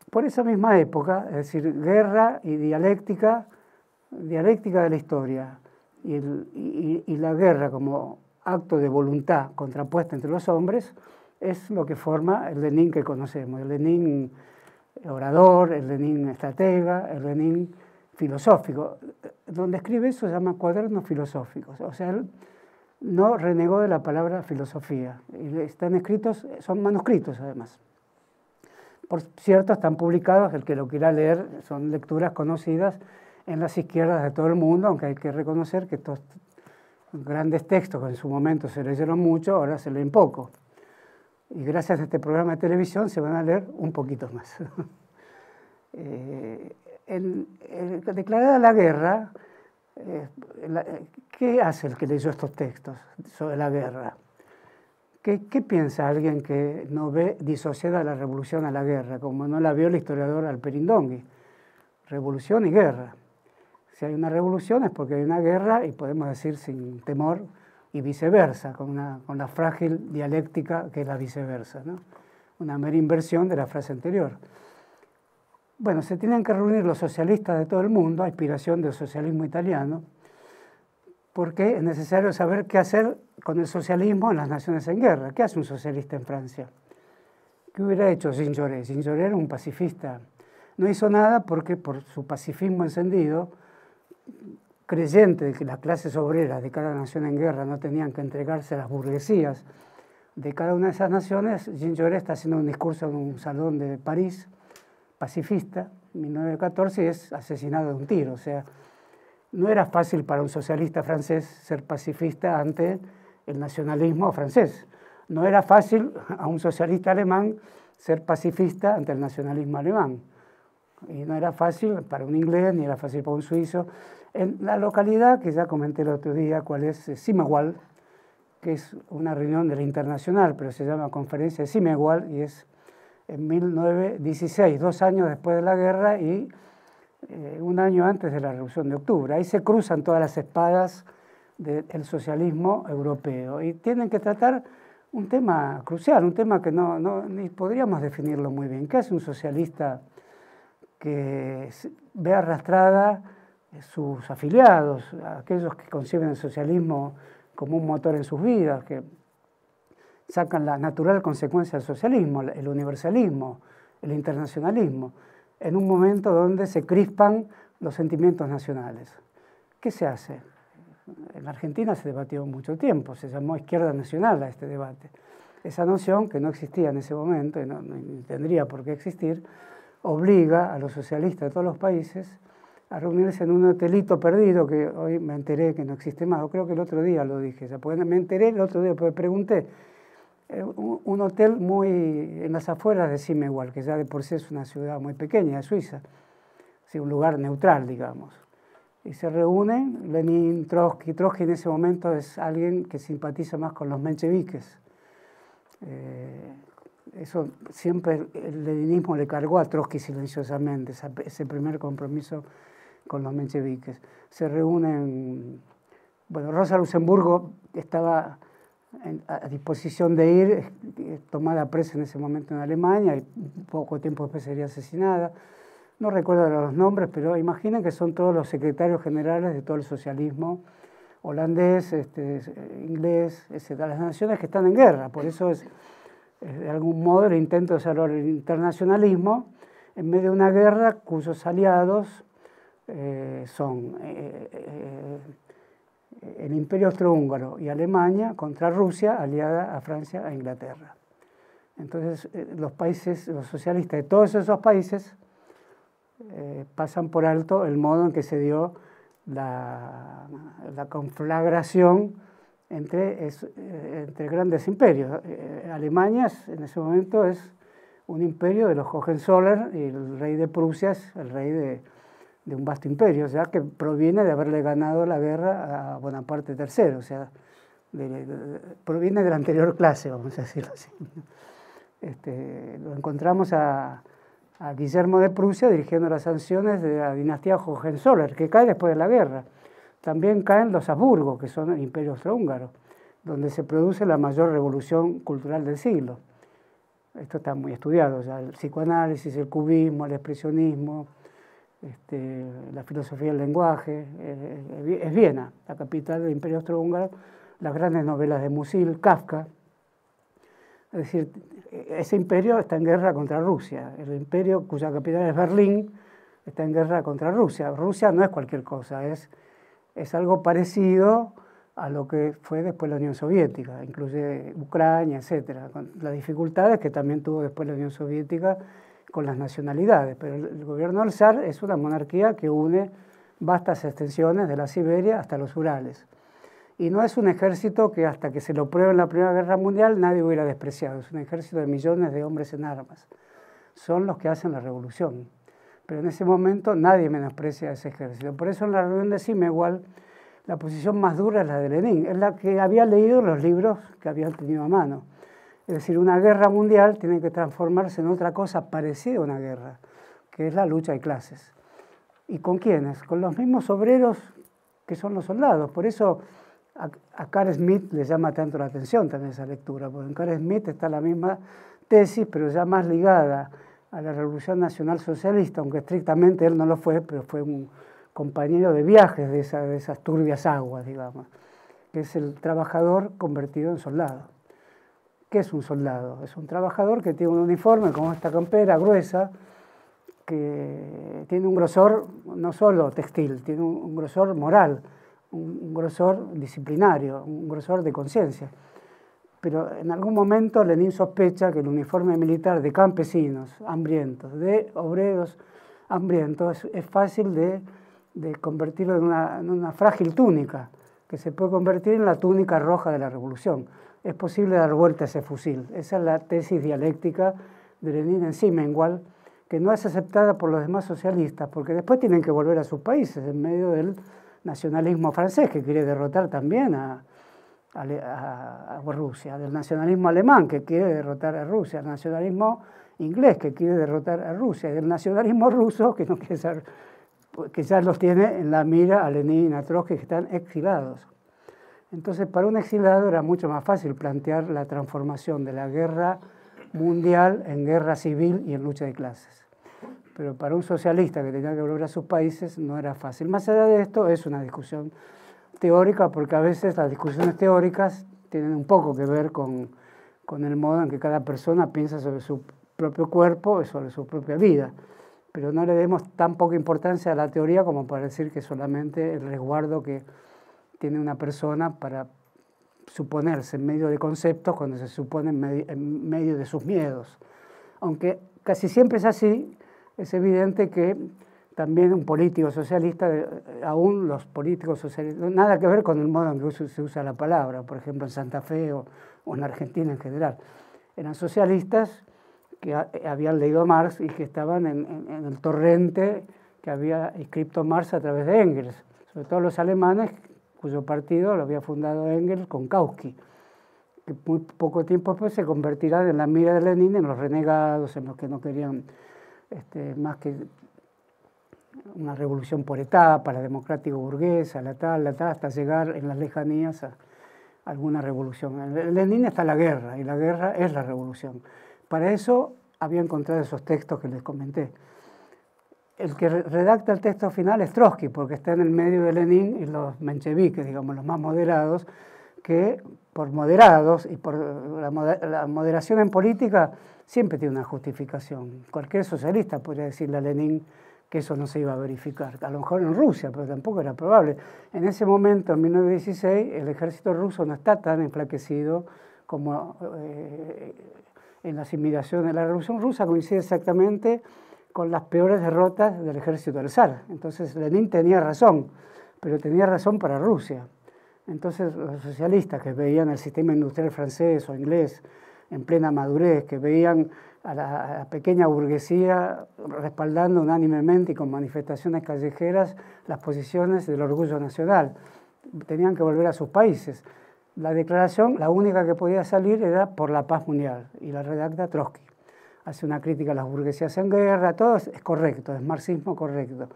por esa misma época, es decir, guerra y dialéctica, dialéctica de la historia, y, la guerra como acto de voluntad contrapuesta entre los hombres, es lo que forma el Lenin que conocemos, el Lenin orador, el Lenin estratega, el Lenin filosófico. Donde escribe eso se llama cuadernos filosóficos, o sea, él no renegó de la palabra filosofía. Están escritos, son manuscritos además. Por cierto, están publicados, el que lo quiera leer, son lecturas conocidas en las izquierdas de todo el mundo, aunque hay que reconocer que estos grandes textos que en su momento se leyeron mucho, ahora se leen poco. Y gracias a este programa de televisión se van a leer un poquito más. eh, declarada la guerra, eh, ¿qué hace el que leyó estos textos sobre la guerra? ¿Qué, piensa alguien que no ve disociada la revolución a la guerra, como no la vio el historiador Alperindongui? Revolución y guerra. Si hay una revolución es porque hay una guerra y podemos decir sin temor y viceversa, con, una, con la frágil dialéctica que es la viceversa, ¿no? una mera inversión de la frase anterior. Bueno, se tienen que reunir los socialistas de todo el mundo, a inspiración del socialismo italiano, porque es necesario saber qué hacer con el socialismo en las naciones en guerra. ¿Qué hace un socialista en Francia? ¿Qué hubiera hecho Gingeré? Gingeré era un pacifista. No hizo nada porque por su pacifismo encendido, creyente de que las clases obreras de cada nación en guerra no tenían que entregarse a las burguesías de cada una de esas naciones, Gingeré está haciendo un discurso en un salón de París, pacifista, en 1914, y es asesinado de un tiro. O sea, no era fácil para un socialista francés ser pacifista ante el nacionalismo francés. No era fácil a un socialista alemán ser pacifista ante el nacionalismo alemán. Y no era fácil para un inglés, ni era fácil para un suizo. En la localidad, que ya comenté el otro día, cuál es Simewal, que es una reunión de la internacional, pero se llama Conferencia de Simewal, y es en 1916, dos años después de la guerra y eh, un año antes de la Revolución de Octubre. Ahí se cruzan todas las espadas del socialismo europeo y tienen que tratar un tema crucial, un tema que no, no, ni podríamos definirlo muy bien. ¿Qué hace un socialista que ve arrastrada sus afiliados, aquellos que conciben el socialismo como un motor en sus vidas, que sacan la natural consecuencia del socialismo, el universalismo, el internacionalismo, en un momento donde se crispan los sentimientos nacionales. ¿Qué se hace? En la Argentina se debatió mucho tiempo, se llamó izquierda nacional a este debate. Esa noción, que no existía en ese momento y no, tendría por qué existir, obliga a los socialistas de todos los países a reunirse en un hotelito perdido que hoy me enteré que no existe más, o creo que el otro día lo dije, ya, me enteré el otro día, porque pregunté, eh, un, hotel muy en las afueras de Simegual, que ya de por sí es una ciudad muy pequeña de Suiza, un lugar neutral, digamos. Y se reúnen Lenin, Trotsky. Trotsky en ese momento es alguien que simpatiza más con los mencheviques. Eh, eso siempre el leninismo le cargó a Trotsky silenciosamente, ese primer compromiso con los mencheviques. Se reúnen, bueno, Rosa Luxemburgo estaba a disposición de ir, tomada presa en ese momento en Alemania y poco tiempo después sería asesinada. No recuerdo los nombres, pero imaginen que son todos los secretarios generales de todo el socialismo holandés, este, inglés, etc. Las naciones que están en guerra, por eso es, de algún modo el intento de salvar el internacionalismo en medio de una guerra cuyos aliados eh, son eh, eh, el Imperio Austrohúngaro y Alemania contra Rusia, aliada a Francia e Inglaterra. Entonces, eh, los países, los socialistas de todos esos países eh, pasan por alto el modo en que se dio la, conflagración entre, eh, entre grandes imperios. Alemania en ese momento es un imperio de los Hohenzollern y el rey de Prusia el rey de, de un vasto imperio, o sea, que proviene de haberle ganado la guerra a Bonaparte III, o sea, proviene de la anterior clase, vamos a decirlo así. Este, lo encontramos a, Guillermo de Prusia dirigiendo las sanciones de la dinastía Hohenzollern, que cae después de la guerra. También caen los Habsburgo, que son el imperio austrohúngaro, donde se produce la mayor revolución cultural del siglo. esto está muy estudiado ya, el psicoanálisis, el cubismo, el expresionismo, este, la filosofía del lenguaje, eh, es Viena, la capital del Imperio Austrohúngaro, las grandes novelas de Musil, Kafka. Es decir, ese imperio está en guerra contra Rusia, el imperio cuya capital es Berlín está en guerra contra Rusia. Rusia no es cualquier cosa, es, es algo parecido a lo que fue después la Unión Soviética, incluye Ucrania, etcétera, las dificultades que también tuvo después la Unión Soviética con las nacionalidades. Pero el gobierno del zar es una monarquía que une vastas extensiones de la Siberia hasta los Urales. Y no es un ejército que hasta que se lo pruebe en la Primera Guerra Mundial nadie hubiera despreciado, es un ejército de millones de hombres en armas. Son los que hacen la revolución. Pero en ese momento nadie menosprecia a ese ejército. Por eso en la reunión de igual la posición más dura es la de Lenin, es la que había leído los libros que había tenido a mano. Es decir, una guerra mundial tiene que transformarse en otra cosa parecida a una guerra, que es la lucha de clases. ¿Y con quiénes? Con los mismos obreros que son los soldados. Por eso a, Carl Smith le llama tanto la atención también esa lectura, porque en Carl Smith está la misma tesis, pero ya más ligada a la Revolución Nacional Socialista, aunque estrictamente él no lo fue, pero fue un, compañero de viajes de, esas turbias aguas, digamos, que es el trabajador convertido en soldado. ¿Qué es un soldado? Es un trabajador que tiene un uniforme como esta campera gruesa, que tiene un grosor no solo textil, tiene un, grosor moral, un, grosor disciplinario, un grosor de conciencia. Pero en algún momento Lenin sospecha que el uniforme militar de campesinos hambrientos, de obreros hambrientos, es fácil de de convertirlo en una, frágil túnica, que se puede convertir en la túnica roja de la revolución. Es posible dar vuelta a ese fusil. Esa es la tesis dialéctica de Lenin en igual que no es aceptada por los demás socialistas, porque después tienen que volver a sus países en medio del nacionalismo francés, que quiere derrotar también a, a, Rusia, del nacionalismo alemán, que quiere derrotar a Rusia, del nacionalismo inglés, que quiere derrotar a Rusia, y del nacionalismo ruso, que no quiere ser que ya los tiene en la mira a Lenin y a Trotsky, que están exilados. Entonces, para un exilado era mucho más fácil plantear la transformación de la guerra mundial en guerra civil y en lucha de clases. Pero para un socialista que tenía que volver a sus países no era fácil. Más allá de esto, es una discusión teórica, porque a veces las discusiones teóricas tienen un poco que ver con, con el modo en que cada persona piensa sobre su propio cuerpo y sobre su propia vida pero no le demos tan poca importancia a la teoría como para decir que solamente el resguardo que tiene una persona para suponerse en medio de conceptos cuando se supone en medio, de sus miedos. Aunque casi siempre es así, es evidente que también un político socialista, eh, aún los políticos socialistas, nada que ver con el modo en que se usa la palabra, por ejemplo en Santa Fe o, o en Argentina en general. Eran socialistas que eh, habían leído Marx y que estaban en, el torrente que había escrito Marx a través de Engels, sobre todo los alemanes, cuyo partido lo había fundado Engels con Kautsky, que muy poco tiempo después se convertirán en la mira de Lenin, en los renegados, en los que no querían este, más que una revolución por etapa, la democrático-burguesa, la tal, la tal, hasta llegar en las lejanías a alguna revolución. En Lenin está la guerra y la guerra es la revolución. Para eso había encontrado esos textos que les comenté. El que redacta el texto final es Trotsky, porque está en el medio de Lenin y los mencheviques, digamos, los más moderados, que por moderados y por la, moderación en política siempre tiene una justificación. Cualquier socialista podría decirle a Lenin que eso no se iba a verificar. A lo mejor en Rusia, pero tampoco era probable. En ese momento, en 1916, el ejército ruso no está tan enflaquecido como eh, en las inmigraciones. La Revolución Rusa coincide exactamente con las peores derrotas del ejército del zar. Entonces Lenin tenía razón, pero tenía razón para Rusia. Entonces los socialistas que veían el sistema industrial francés o inglés en plena madurez, que veían a la, pequeña burguesía respaldando unánimemente y con manifestaciones callejeras las posiciones del orgullo nacional, tenían que volver a sus países. La declaración, la única que podía salir era por la paz mundial y la redacta Trotsky. Hace una crítica a las burguesías en guerra, todo es, correcto, es marxismo correcto,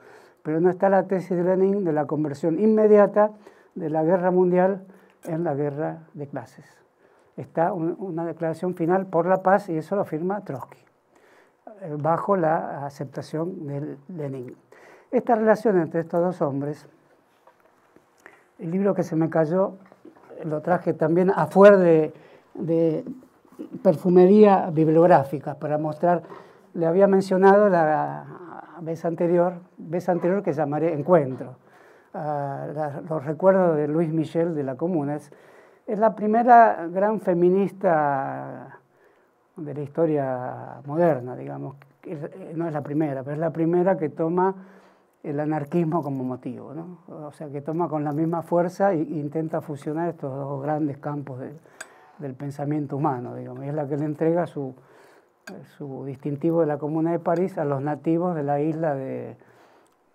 pero no está la tesis de Lenin de la conversión inmediata de la guerra mundial en la guerra de clases. está una declaración final por la paz y eso lo firma Trotsky, eh, bajo la aceptación de Lenin. Esta relación entre estos dos hombres, el libro que se me cayó lo traje también a fuer de, de perfumería bibliográfica para mostrar, le había mencionado la vez anterior, vez anterior que llamaré Encuentro, los recuerdos de Luis Michel de la Comuna. Es, la primera gran feminista de la historia moderna, digamos. No es la primera, pero es la primera que toma el anarquismo como motivo, ¿no? o sea, que toma con la misma fuerza e intenta fusionar estos dos grandes campos del pensamiento humano, digamos, es la que le entrega su, su distintivo de la Comuna de París a los nativos de la isla de,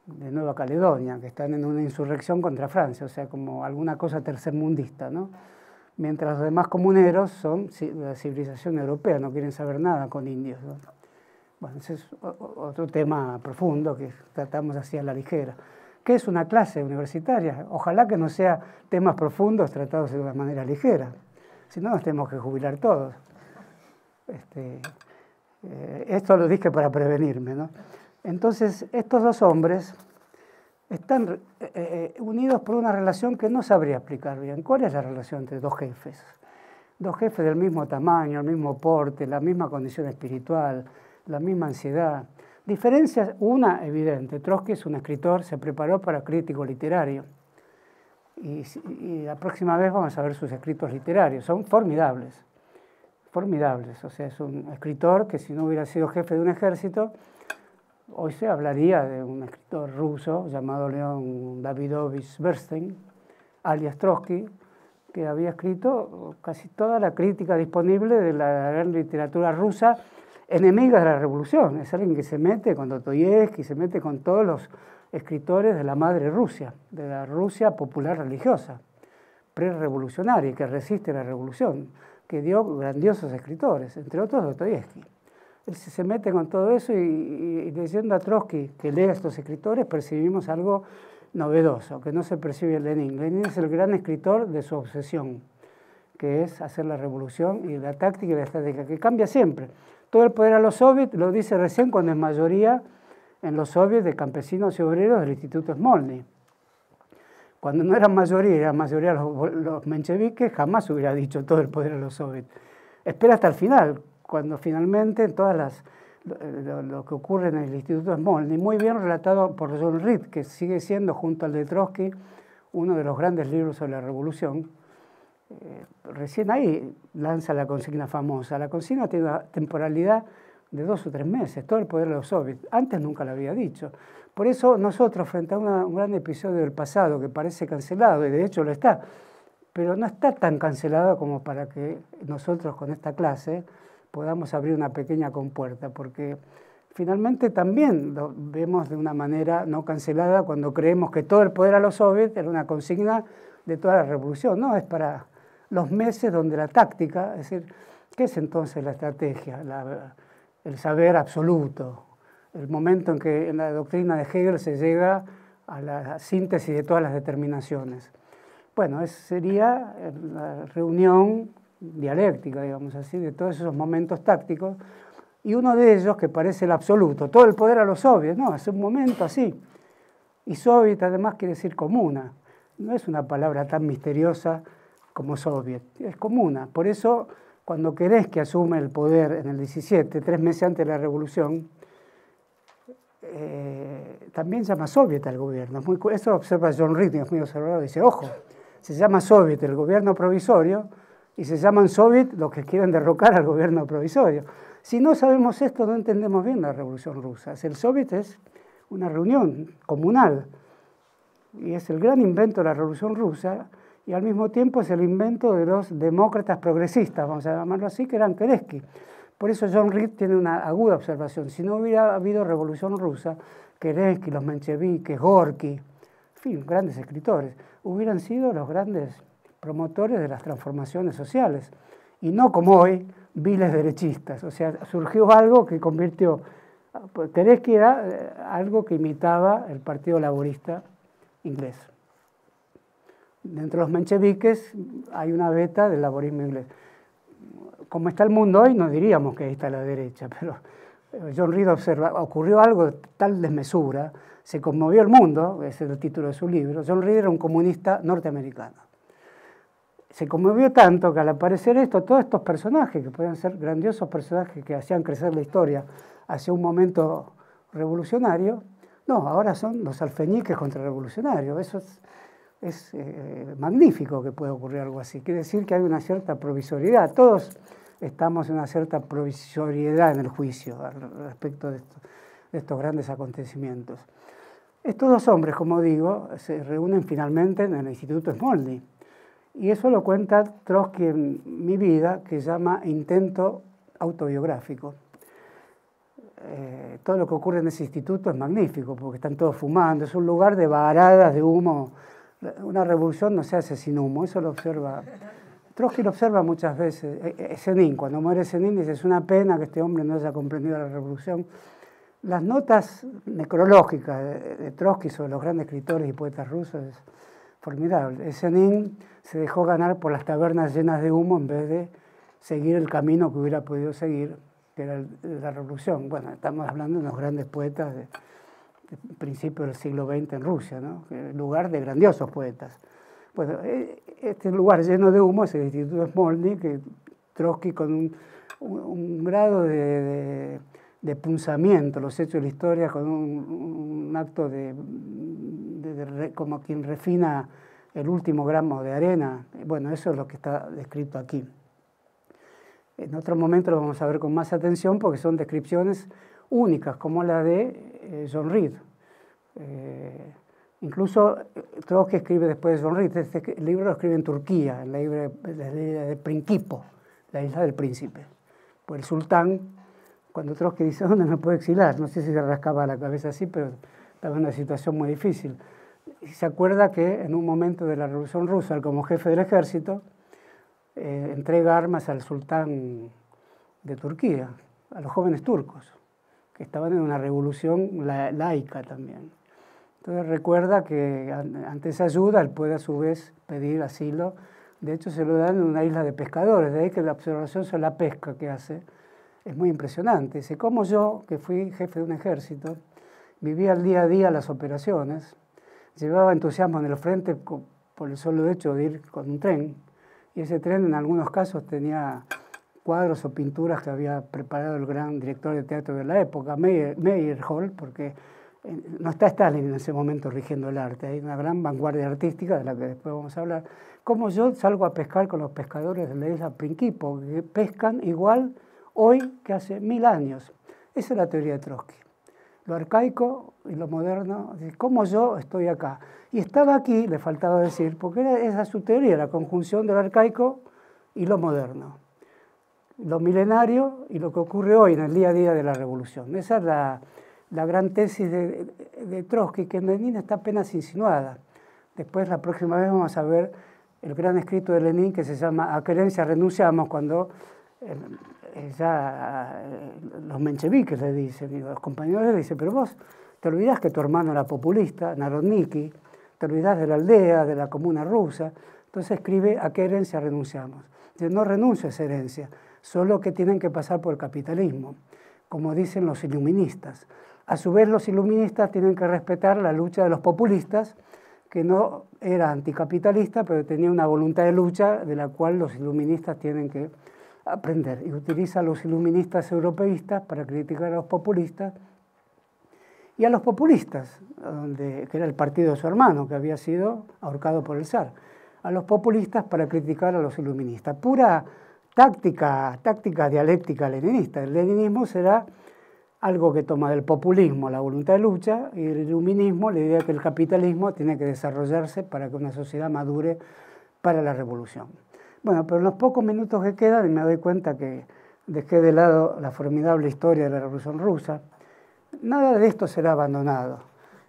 de Nueva Caledonia, que están en una insurrección contra Francia, o sea, como alguna cosa tercermundista, ¿no? Mientras los demás comuneros son la civilización europea, no quieren saber nada con indios. Bueno, ese es otro tema profundo que tratamos así a la ligera. ¿Qué es una clase universitaria? Ojalá que no sea temas profundos tratados de una manera ligera, si no nos tenemos que jubilar todos. Este, eh, esto lo dije para prevenirme. ¿no? Entonces, estos dos hombres están eh, eh, unidos por una relación que no sabría explicar bien. ¿Cuál es la relación entre dos jefes? Dos jefes del mismo tamaño, el mismo porte, la misma condición espiritual, la misma ansiedad. Diferencias, una evidente. Trotsky es un escritor, se preparó para crítico literario. Y, y, la próxima vez vamos a ver sus escritos literarios. Son formidables formidables. O sea, es un escritor que si no hubiera sido jefe de un ejército, hoy se hablaría de un escritor ruso llamado León Davidovich Bernstein, alias Trotsky, que había escrito casi toda la crítica disponible de la gran literatura rusa enemiga de la revolución. Es alguien que se mete con Dostoyevsky, se mete con todos los escritores de la madre Rusia, de la Rusia popular religiosa, pre-revolucionaria, que resiste la revolución que dio grandiosos escritores, entre otros Dostoyevsky. Él se mete con todo eso y, leyendo a Trotsky, que lee a estos escritores, percibimos algo novedoso, que no se percibe en Lenin. Lenin es el gran escritor de su obsesión, que es hacer la revolución y la táctica y la estrategia, que cambia siempre. Todo el poder a los soviets, lo dice recién cuando es mayoría en los soviets de campesinos y obreros del Instituto Smolny cuando no eran mayoría, eran mayoría los, los mencheviques, jamás hubiera dicho todo el poder a los soviets. Espera hasta el final, cuando finalmente todas las, lo, que ocurre en el Instituto Smolny, muy bien relatado por John Reed, que sigue siendo, junto al de Trotsky, uno de los grandes libros sobre la revolución. Eh, recién ahí lanza la consigna famosa. La consigna tiene una temporalidad de dos o tres meses, todo el poder de los soviets. Antes nunca lo había dicho. Por eso nosotros, frente a un gran episodio del pasado que parece cancelado, y de hecho lo está, pero no está tan cancelado como para que nosotros con esta clase podamos abrir una pequeña compuerta, porque finalmente también lo vemos de una manera no cancelada cuando creemos que todo el poder a los soviets era una consigna de toda la revolución. No, es para los meses donde la táctica, es decir, ¿qué es entonces la estrategia? El saber absoluto, el momento en que en la doctrina de Hegel se llega a la síntesis de todas las determinaciones. Bueno, esa sería la reunión dialéctica, digamos así, de todos esos momentos tácticos, y uno de ellos que parece el absoluto, todo el poder a los soviets, no, es un momento así. Y soviet además quiere decir comuna, no es una palabra tan misteriosa como soviet, es comuna. Por eso, cuando querés que asume el poder en el 17, tres meses antes de la revolución, eh, también llama soviet al gobierno. Esto lo observa John Reed, es muy observador, dice, ojo, se llama soviet el gobierno provisorio y se llaman soviet los que quieren derrocar al gobierno provisorio. Si no sabemos esto, no entendemos bien la revolución rusa. El soviet es una reunión comunal y es el gran invento de la revolución rusa y al mismo tiempo es el invento de los demócratas progresistas, vamos a llamarlo así, que eran Kerensky. Por eso John Reed tiene una aguda observación. Si no hubiera habido revolución rusa, Kerensky, los mencheviques, Gorky, en fin, grandes escritores, hubieran sido los grandes promotores de las transformaciones sociales. Y no como hoy, viles derechistas. O sea, surgió algo que convirtió... Pues, Kerensky era eh, algo que imitaba el Partido Laborista inglés. Dentro de los mencheviques hay una beta del laborismo inglés. como está el mundo hoy, no diríamos que ahí está la derecha, pero John Reed observa, ocurrió algo de tal desmesura, se conmovió el mundo, ese es el título de su libro, John Reed era un comunista norteamericano. Se conmovió tanto que al aparecer esto, todos estos personajes, que pueden ser grandiosos personajes que hacían crecer la historia hacia un momento revolucionario, no, ahora son los alfeñiques contrarrevolucionarios. Eso es, es eh, magnífico que pueda ocurrir algo así. Quiere decir que hay una cierta provisoriedad. Todos estamos en una cierta provisoriedad en el juicio respecto de, de estos grandes acontecimientos. Estos dos hombres, como digo, se reúnen finalmente en el Instituto Smolny. Y eso lo cuenta Trotsky en Mi vida, que llama Intento Autobiográfico. Eh, todo lo que ocurre en ese instituto es magnífico, porque están todos fumando, es un lugar de varadas de humo. Una revolución no se hace sin humo, eso lo observa. Trotsky lo observa muchas veces. Zenin, eh, cuando muere Zenin, dice, es una pena que este hombre no haya comprendido la revolución. Las notas necrológicas de Trotsky sobre los grandes escritores y poetas rusos es formidable. Zenin se dejó ganar por las tabernas llenas de humo en vez de seguir el camino que hubiera podido seguir que era la revolución. Bueno, estamos hablando de unos grandes poetas de, principios del siglo XX en Rusia, ¿no? lugar de grandiosos poetas. E, este lugar lleno de humo es el Instituto Smolny, que Trotsky con un, grado de, de, punzamiento, los hechos de la historia, con un, acto de, como quien refina el último gramo de arena. Bueno, eso es lo que está descrito aquí. En otro momento lo vamos a ver con más atención porque son descripciones únicas, como la de eh, John Reed. Eh, incluso eh, Trotsky escribe después de John Reed, este libro lo escribe en Turquía, en la isla de Principo, la isla del príncipe. Pues el sultán, cuando Trotsky dice, ¿dónde me puedo exilar? No sé si se rascaba la cabeza así, pero estaba en una situación muy difícil. Y se acuerda que en un momento de la Revolución Rusa, como jefe del ejército, eh, entrega armas al sultán de Turquía, a los jóvenes turcos, que estaban en una revolución laica también. Entonces recuerda que ante esa ayuda él puede a su vez pedir asilo. De hecho se lo dan en una isla de pescadores, de ahí que la observación sobre la pesca que hace es muy impresionante. Dice, como yo, que fui jefe de un ejército, vivía al día a día las operaciones, llevaba entusiasmo en el frente por el solo hecho de ir con un tren, y ese tren en algunos casos tenía cuadros o pinturas que había preparado el gran director de teatro de la época, Meyerhold, porque eh, no está Stalin en ese momento rigiendo el arte, hay una gran vanguardia artística de la que después vamos a hablar. Como yo salgo a pescar con los pescadores de la isla Principo, que pescan igual hoy que hace mil años. Esa es la teoría de Trotsky. Lo arcaico y lo moderno, como yo estoy acá. Y estaba aquí, le faltaba decir, porque era, esa es su teoría, la conjunción de lo arcaico y lo moderno, lo milenario y lo que ocurre hoy en el día a día de la revolución. Esa es la, gran tesis de, Trotsky, que en Lenin está apenas insinuada. Después, la próxima vez, vamos a ver el gran escrito de Lenin que se llama A querencia renunciamos, cuando eh, ya eh, los mencheviques le dicen, los compañeros le dicen, pero vos te olvidás que tu hermano era populista, Narodniki, te olvidas de la aldea, de la comuna rusa. Entonces escribe a qué herencia renunciamos. Dice, no renuncio a esa herencia, solo que tienen que pasar por el capitalismo, como dicen los iluministas. A su vez, los iluministas tienen que respetar la lucha de los populistas, que no era anticapitalista, pero tenía una voluntad de lucha de la cual los iluministas tienen que aprender. Y utiliza a los iluministas europeístas para criticar a los populistas y a los populistas, donde, que era el partido de su hermano, que había sido ahorcado por el zar, a los populistas para criticar a los iluministas. Pura táctica, táctica dialéctica leninista. El leninismo será algo que toma del populismo la voluntad de lucha y el iluminismo la idea que el capitalismo tiene que desarrollarse para que una sociedad madure para la revolución. Bueno, pero en los pocos minutos que quedan, me doy cuenta que dejé de lado la formidable historia de la Revolución Rusa, Nada de esto será abandonado,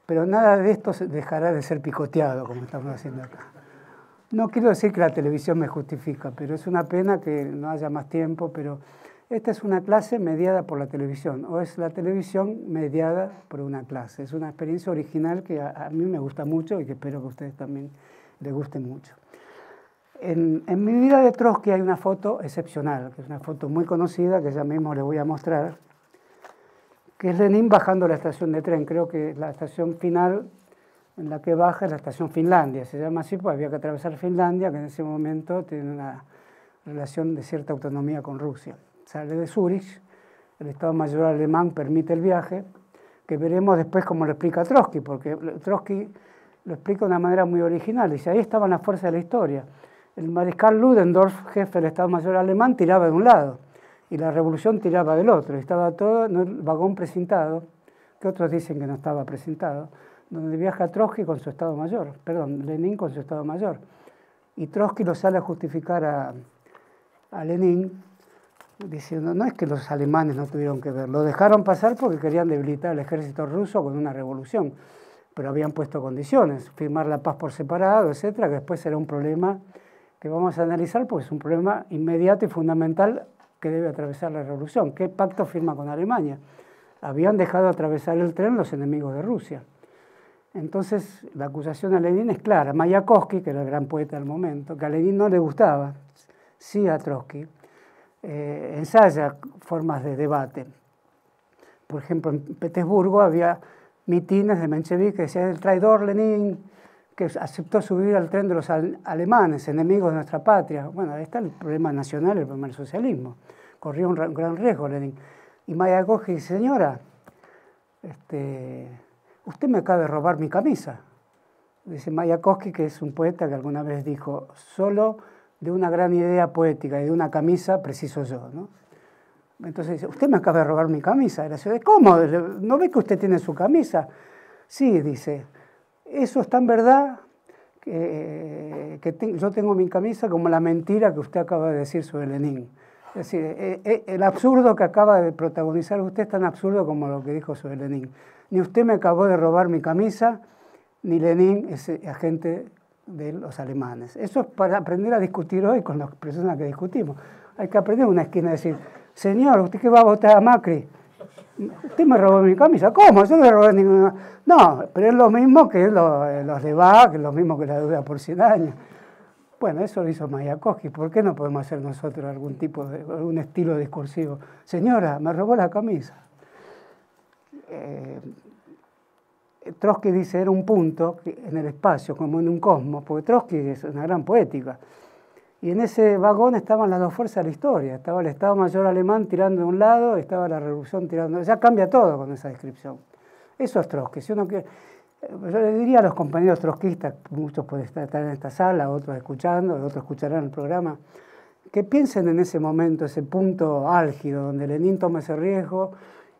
pero nada de esto dejará de ser picoteado, como estamos haciendo acá. No quiero decir que la televisión me justifica, pero es una pena que no haya más tiempo, pero esta es una clase mediada por la televisión, o es la televisión mediada por una clase. Es una experiencia original que a, mí me gusta mucho y que espero que a ustedes también les guste mucho. En, en, mi vida de Trotsky hay una foto excepcional, que es una foto muy conocida, que ya mismo les voy a mostrar, que es Lenin bajando la estación de tren. Creo que la estación final en la que baja es la estación Finlandia. Se llama así porque había que atravesar Finlandia, que en ese momento tiene una relación de cierta autonomía con Rusia. Sale de Zurich, el Estado Mayor alemán permite el viaje, que veremos después cómo lo explica Trotsky, porque Trotsky lo explica de una manera muy original. Dice, ahí estaban las fuerzas de la historia. El mariscal Ludendorff, jefe del Estado Mayor alemán, tiraba de un lado y la revolución tiraba del otro. Estaba todo en el vagón presentado, que otros dicen que no estaba presentado, donde viaja Trotsky con su Estado Mayor, perdón, Lenin con su Estado Mayor. Y Trotsky lo sale a justificar a, a Lenin diciendo, no es que los alemanes no tuvieron que ver, lo dejaron pasar porque querían debilitar al ejército ruso con una revolución, pero habían puesto condiciones, firmar la paz por separado, etcétera, que después será un problema que vamos a analizar porque es un problema inmediato y fundamental que debe atravesar la revolución. ¿Qué pacto firma con Alemania? Habían dejado atravesar el tren los enemigos de Rusia. Entonces, la acusación a Lenin es clara. Mayakovsky, que era el gran poeta del momento, que a Lenin no le gustaba, sí a Trotsky, eh, ensaya formas de debate. Por ejemplo, en Petersburgo había mitines de Menshevik que decían el traidor Lenin, que aceptó subir al tren de los alemanes, enemigos de nuestra patria. Bueno, ahí está el problema nacional, el problema del socialismo. Corría un gran riesgo Lenin. Y Mayakovsky dice, señora, este, usted me acaba de robar mi camisa. Dice Mayakovsky, que es un poeta que alguna vez dijo, solo de una gran idea poética y de una camisa preciso yo. ¿no? Entonces dice, usted me acaba de robar mi camisa. Y la ciudad, ¿cómo? ¿No ve que usted tiene su camisa? Sí, dice, eso es tan verdad que, yo tengo mi camisa como la mentira que usted acaba de decir sobre Lenin. Es decir, eh, eh, el absurdo que acaba de protagonizar usted es tan absurdo como lo que dijo sobre Lenin. Ni usted me acabó de robar mi camisa, ni Lenin es agente de los alemanes. Eso es para aprender a discutir hoy con las personas que discutimos. Hay que aprender una esquina y decir, señor, ¿usted qué va a votar a Macri? Usted me robó mi camisa. ¿Cómo? Yo no le robé ninguna. No, pero es lo mismo que los de BAC, es lo mismo que la deuda por 100 años. Bueno, eso lo hizo Mayakovsky. ¿Por qué no podemos hacer nosotros algún tipo de, algún estilo discursivo? Señora, me robó la camisa. Eh, Trotsky dice era un punto en el espacio, como en un cosmos, porque Trotsky es una gran poética. Y en ese vagón estaban las dos fuerzas de la historia. Estaba el Estado Mayor alemán tirando de un lado, estaba la revolución tirando. Ya cambia todo con esa descripción. Eso es Trotsky. Si uno que, yo le diría a los compañeros trotskistas, muchos pueden estar en esta sala, otros escuchando, otros escucharán el programa, que piensen en ese momento, ese punto álgido donde Lenin toma ese riesgo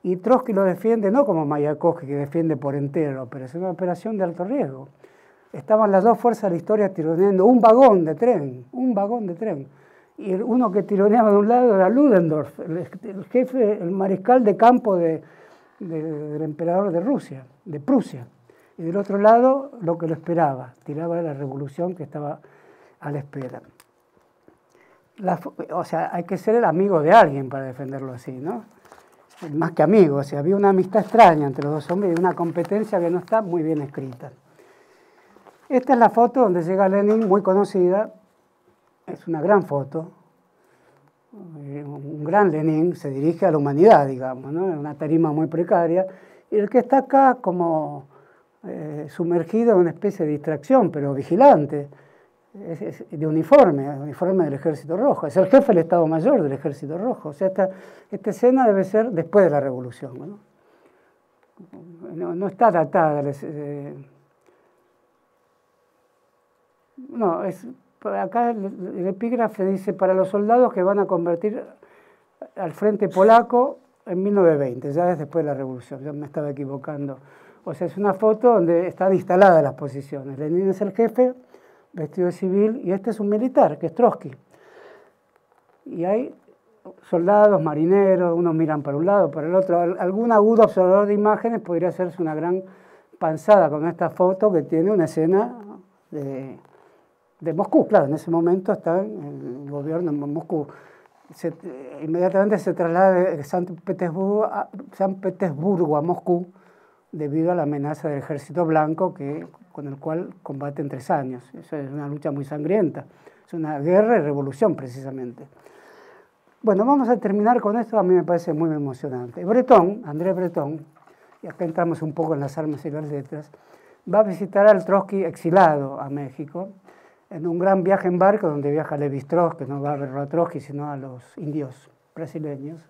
y Trotsky lo defiende no como Mayakovsky, que defiende por entero, pero es una operación de alto riesgo. Estaban las dos fuerzas de la historia tironeando un vagón de tren, un vagón de tren. Y uno que tironeaba de un lado era Ludendorff, el, jefe, el mariscal de campo del emperador de Rusia, de Prusia. Y del otro lado, lo que lo esperaba, tiraba la revolución que estaba a la espera. o sea, hay que ser el amigo de alguien para defenderlo así, ¿no? Más que amigos, había una amistad extraña entre los dos hombres y una competencia que no está muy bien escrita. Esta es la foto donde llega Lenin, muy conocida, es una gran foto, un gran Lenin se dirige a la humanidad, digamos, ¿no? en una tarima muy precaria, y el que está acá como eh, sumergido en una especie de distracción, pero vigilante, es, de uniforme, uniforme del Ejército Rojo. Es el jefe del Estado Mayor del Ejército Rojo. O sea, esta, esta escena debe ser después de la Revolución. No, no, está datada. Eh, no, es, acá el, el, epígrafe dice para los soldados que van a convertir al frente polaco en 1920, ya es después de la Revolución, yo me estaba equivocando. O sea, es una foto donde están instaladas las posiciones. Lenin es el jefe, vestido de civil, y este es un militar, que es Trotsky. Y hay soldados, marineros, unos miran para un lado, para el otro. Algún agudo observador de imágenes podría hacerse una gran panzada con esta foto que tiene una escena de, Moscú. Claro, en ese momento está el gobierno en Moscú. inmediatamente se traslada de San Petersburgo, a, San Petersburgo a Moscú debido a la amenaza del ejército blanco que con el cual combaten tres años. Eso es una lucha muy sangrienta. Es una guerra y revolución precisamente. Bueno, vamos a terminar con esto, a mí me parece muy emocionante. Breton, André Breton, y acá entramos un poco en las armas y las letras, va a visitar al Trotsky exilado a México, en un gran viaje en barco donde viaja Levi Strauss, que no va a ver a Trotsky, sino a los indios brasileños,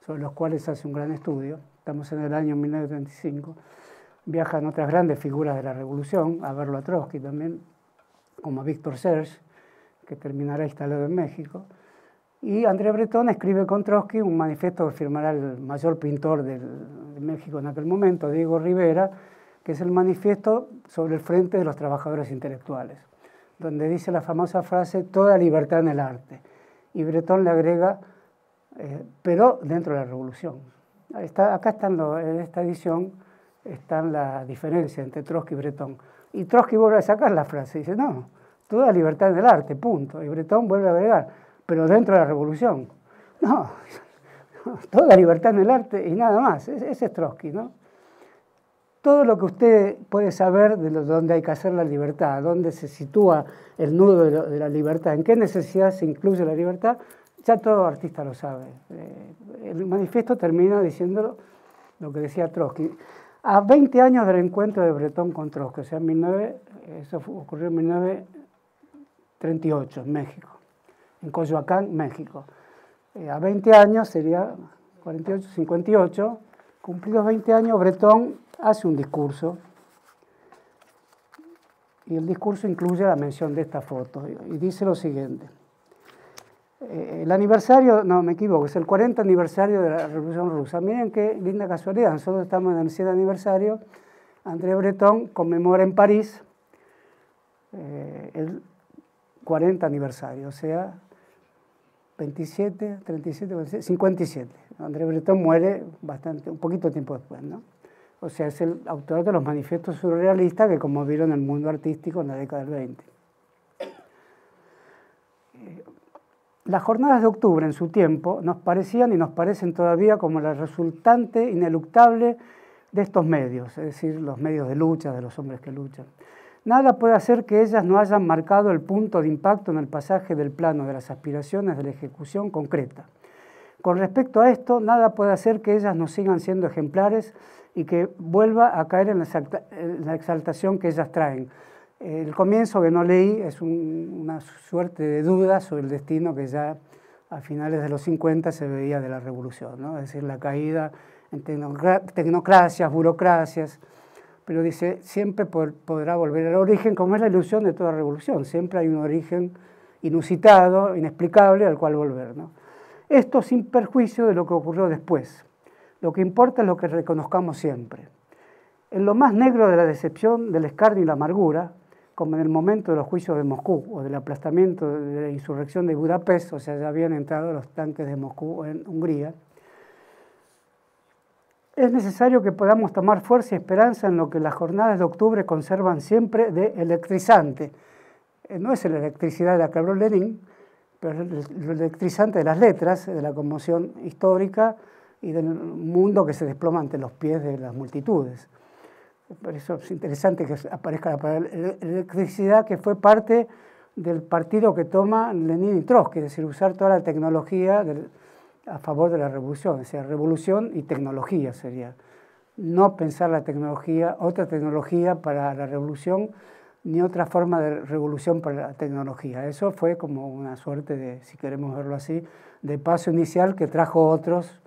sobre los cuales hace un gran estudio. Estamos en el año 1935. Viajan otras grandes figuras de la revolución, a verlo a Trotsky también, como Víctor Serge, que terminará instalado en México. Y André Breton escribe con Trotsky un manifiesto que firmará el mayor pintor de México en aquel momento, Diego Rivera, que es el manifiesto sobre el Frente de los Trabajadores Intelectuales, donde dice la famosa frase, toda libertad en el arte. Y Breton le agrega, eh, pero dentro de la revolución. Está, acá están en esta edición está la diferencia entre Trotsky y Breton. Y Trotsky vuelve a sacar la frase, dice, no, toda libertad en el arte, punto. Y Breton vuelve a agregar, pero dentro de la revolución. No, toda libertad en el arte y nada más. Ese es Trotsky, ¿no? Todo lo que usted puede saber de dónde hay que hacer la libertad, dónde se sitúa el nudo de, la libertad, en qué necesidad se incluye la libertad, ya todo artista lo sabe. Eh, el manifiesto termina diciendo lo que decía Trotsky. A 20 años del encuentro de Bretón con Trotsky, o sea, en eso ocurrió en 1938 en México en Coyoacán, México. Eh, a 20 años, sería 48, 58, cumplidos 20 años, Bretón hace un discurso y el discurso incluye la mención de esta foto y dice lo siguiente. Eh, el aniversario, no me equivoco, es el 40 aniversario de la Revolución Rusa. Miren qué linda casualidad, nosotros estamos en el 100 aniversario. André Breton conmemora en París eh, el 40 aniversario, o sea, 27, 37, 57. André Breton muere bastante, un poquito tiempo después, ¿no? O sea, es el autor de los manifiestos surrealistas que conmovieron el mundo artístico en la década del 20. Las jornadas de octubre en su tiempo nos parecían y nos parecen todavía como la resultante ineluctable de estos medios, es decir, los medios de lucha, de los hombres que luchan. Nada puede hacer que ellas no hayan marcado el punto de impacto en el pasaje del plano de las aspiraciones de la ejecución concreta. Con respecto a esto, nada puede hacer que ellas no sigan siendo ejemplares y que vuelva a caer en la exaltación que ellas traen. El comienzo que no leí es una suerte de duda sobre el destino que ya a finales de los 50 se veía de la revolución, ¿no? es decir, la caída en tecnocracias, burocracias, pero dice, siempre podrá volver al origen, como es la ilusión de toda revolución, siempre hay un origen inusitado, inexplicable, al cual volver. ¿no? Esto sin perjuicio de lo que ocurrió después. Lo que importa es lo que reconozcamos siempre. En lo más negro de la decepción, del escarnio y la amargura, como en el momento de los juicios de Moscú o del aplastamiento de la insurrección de Budapest, o sea, ya habían entrado los tanques de Moscú en Hungría, es necesario que podamos tomar fuerza y esperanza en lo que las jornadas de octubre conservan siempre de electrizante. Eh, no es la electricidad de la que habló Lenin, pero es lo electrizante de las letras, de la conmoción histórica y del mundo que se desploma ante los pies de las multitudes. Por eso es interesante que aparezca la palabra electricidad, que fue parte del partido que toma Lenin y Trotsky, es decir, usar toda la tecnología del, a favor de la revolución, o sea, revolución y tecnología sería. No pensar la tecnología, otra tecnología para la revolución, ni otra forma de revolución para la tecnología. Eso fue como una suerte de, si queremos verlo así, de paso inicial que trajo otros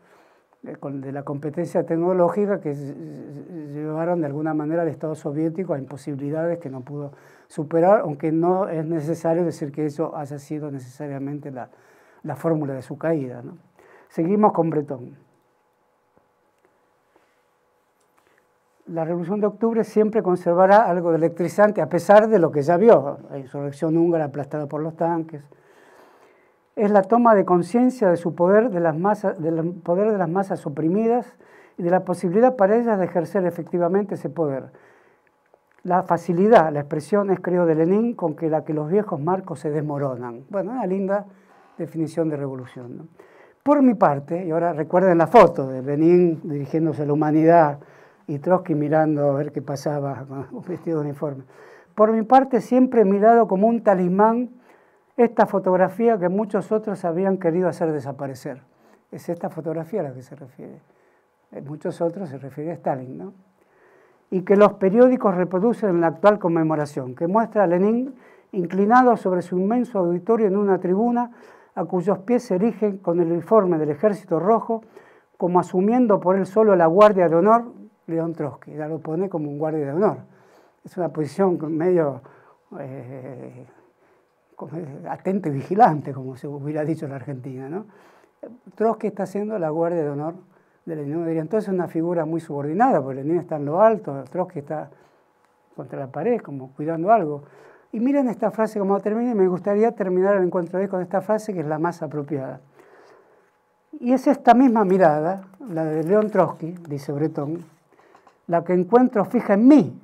de, de la competencia tecnológica que llevaron de alguna manera al Estado soviético a imposibilidades que no pudo superar, aunque no es necesario decir que eso haya sido necesariamente la, la fórmula de su caída. ¿no? Seguimos con Bretón. La Revolución de Octubre siempre conservará algo de electrizante, a pesar de lo que ya vio, la insurrección húngara aplastada por los tanques. Es la toma de conciencia de su poder de las masas, del poder de las masas oprimidas y de la posibilidad para ellas de ejercer efectivamente ese poder. La facilidad, la expresión es, creo, de Lenin, con que la que los viejos marcos se desmoronan. Bueno, una linda definición de revolución. Por mi parte, y ahora recuerden la foto de Lenin dirigiéndose a la humanidad y Trotsky mirando a ver qué pasaba un vestido de uniforme. Por mi parte, siempre he mirado como un talismán esta fotografía que muchos otros habían querido hacer desaparecer. Es esta fotografía a la que se refiere. En muchos otros se refiere a Stalin, ¿no? Y que los periódicos reproducen en la actual conmemoración, que muestra a Lenin inclinado sobre su inmenso auditorio en una tribuna a cuyos pies se erigen con el uniforme del Ejército Rojo, como asumiendo por él solo la guardia de honor, León Trotsky, ya lo pone como un guardia de honor. Es una posición medio eh, atento y vigilante, como se hubiera dicho en la Argentina. ¿no? Trotsky está haciendo la guardia de honor de Lenin. Entonces es una figura muy subordinada, porque Lenin está en lo alto, Trotsky está contra la pared, como cuidando algo. Y miren esta frase como termina y me gustaría terminar el encuentro de hoy con esta frase que es la más apropiada. Y es esta misma mirada, la de León Trotsky, dice Breton, la que encuentro fija en mí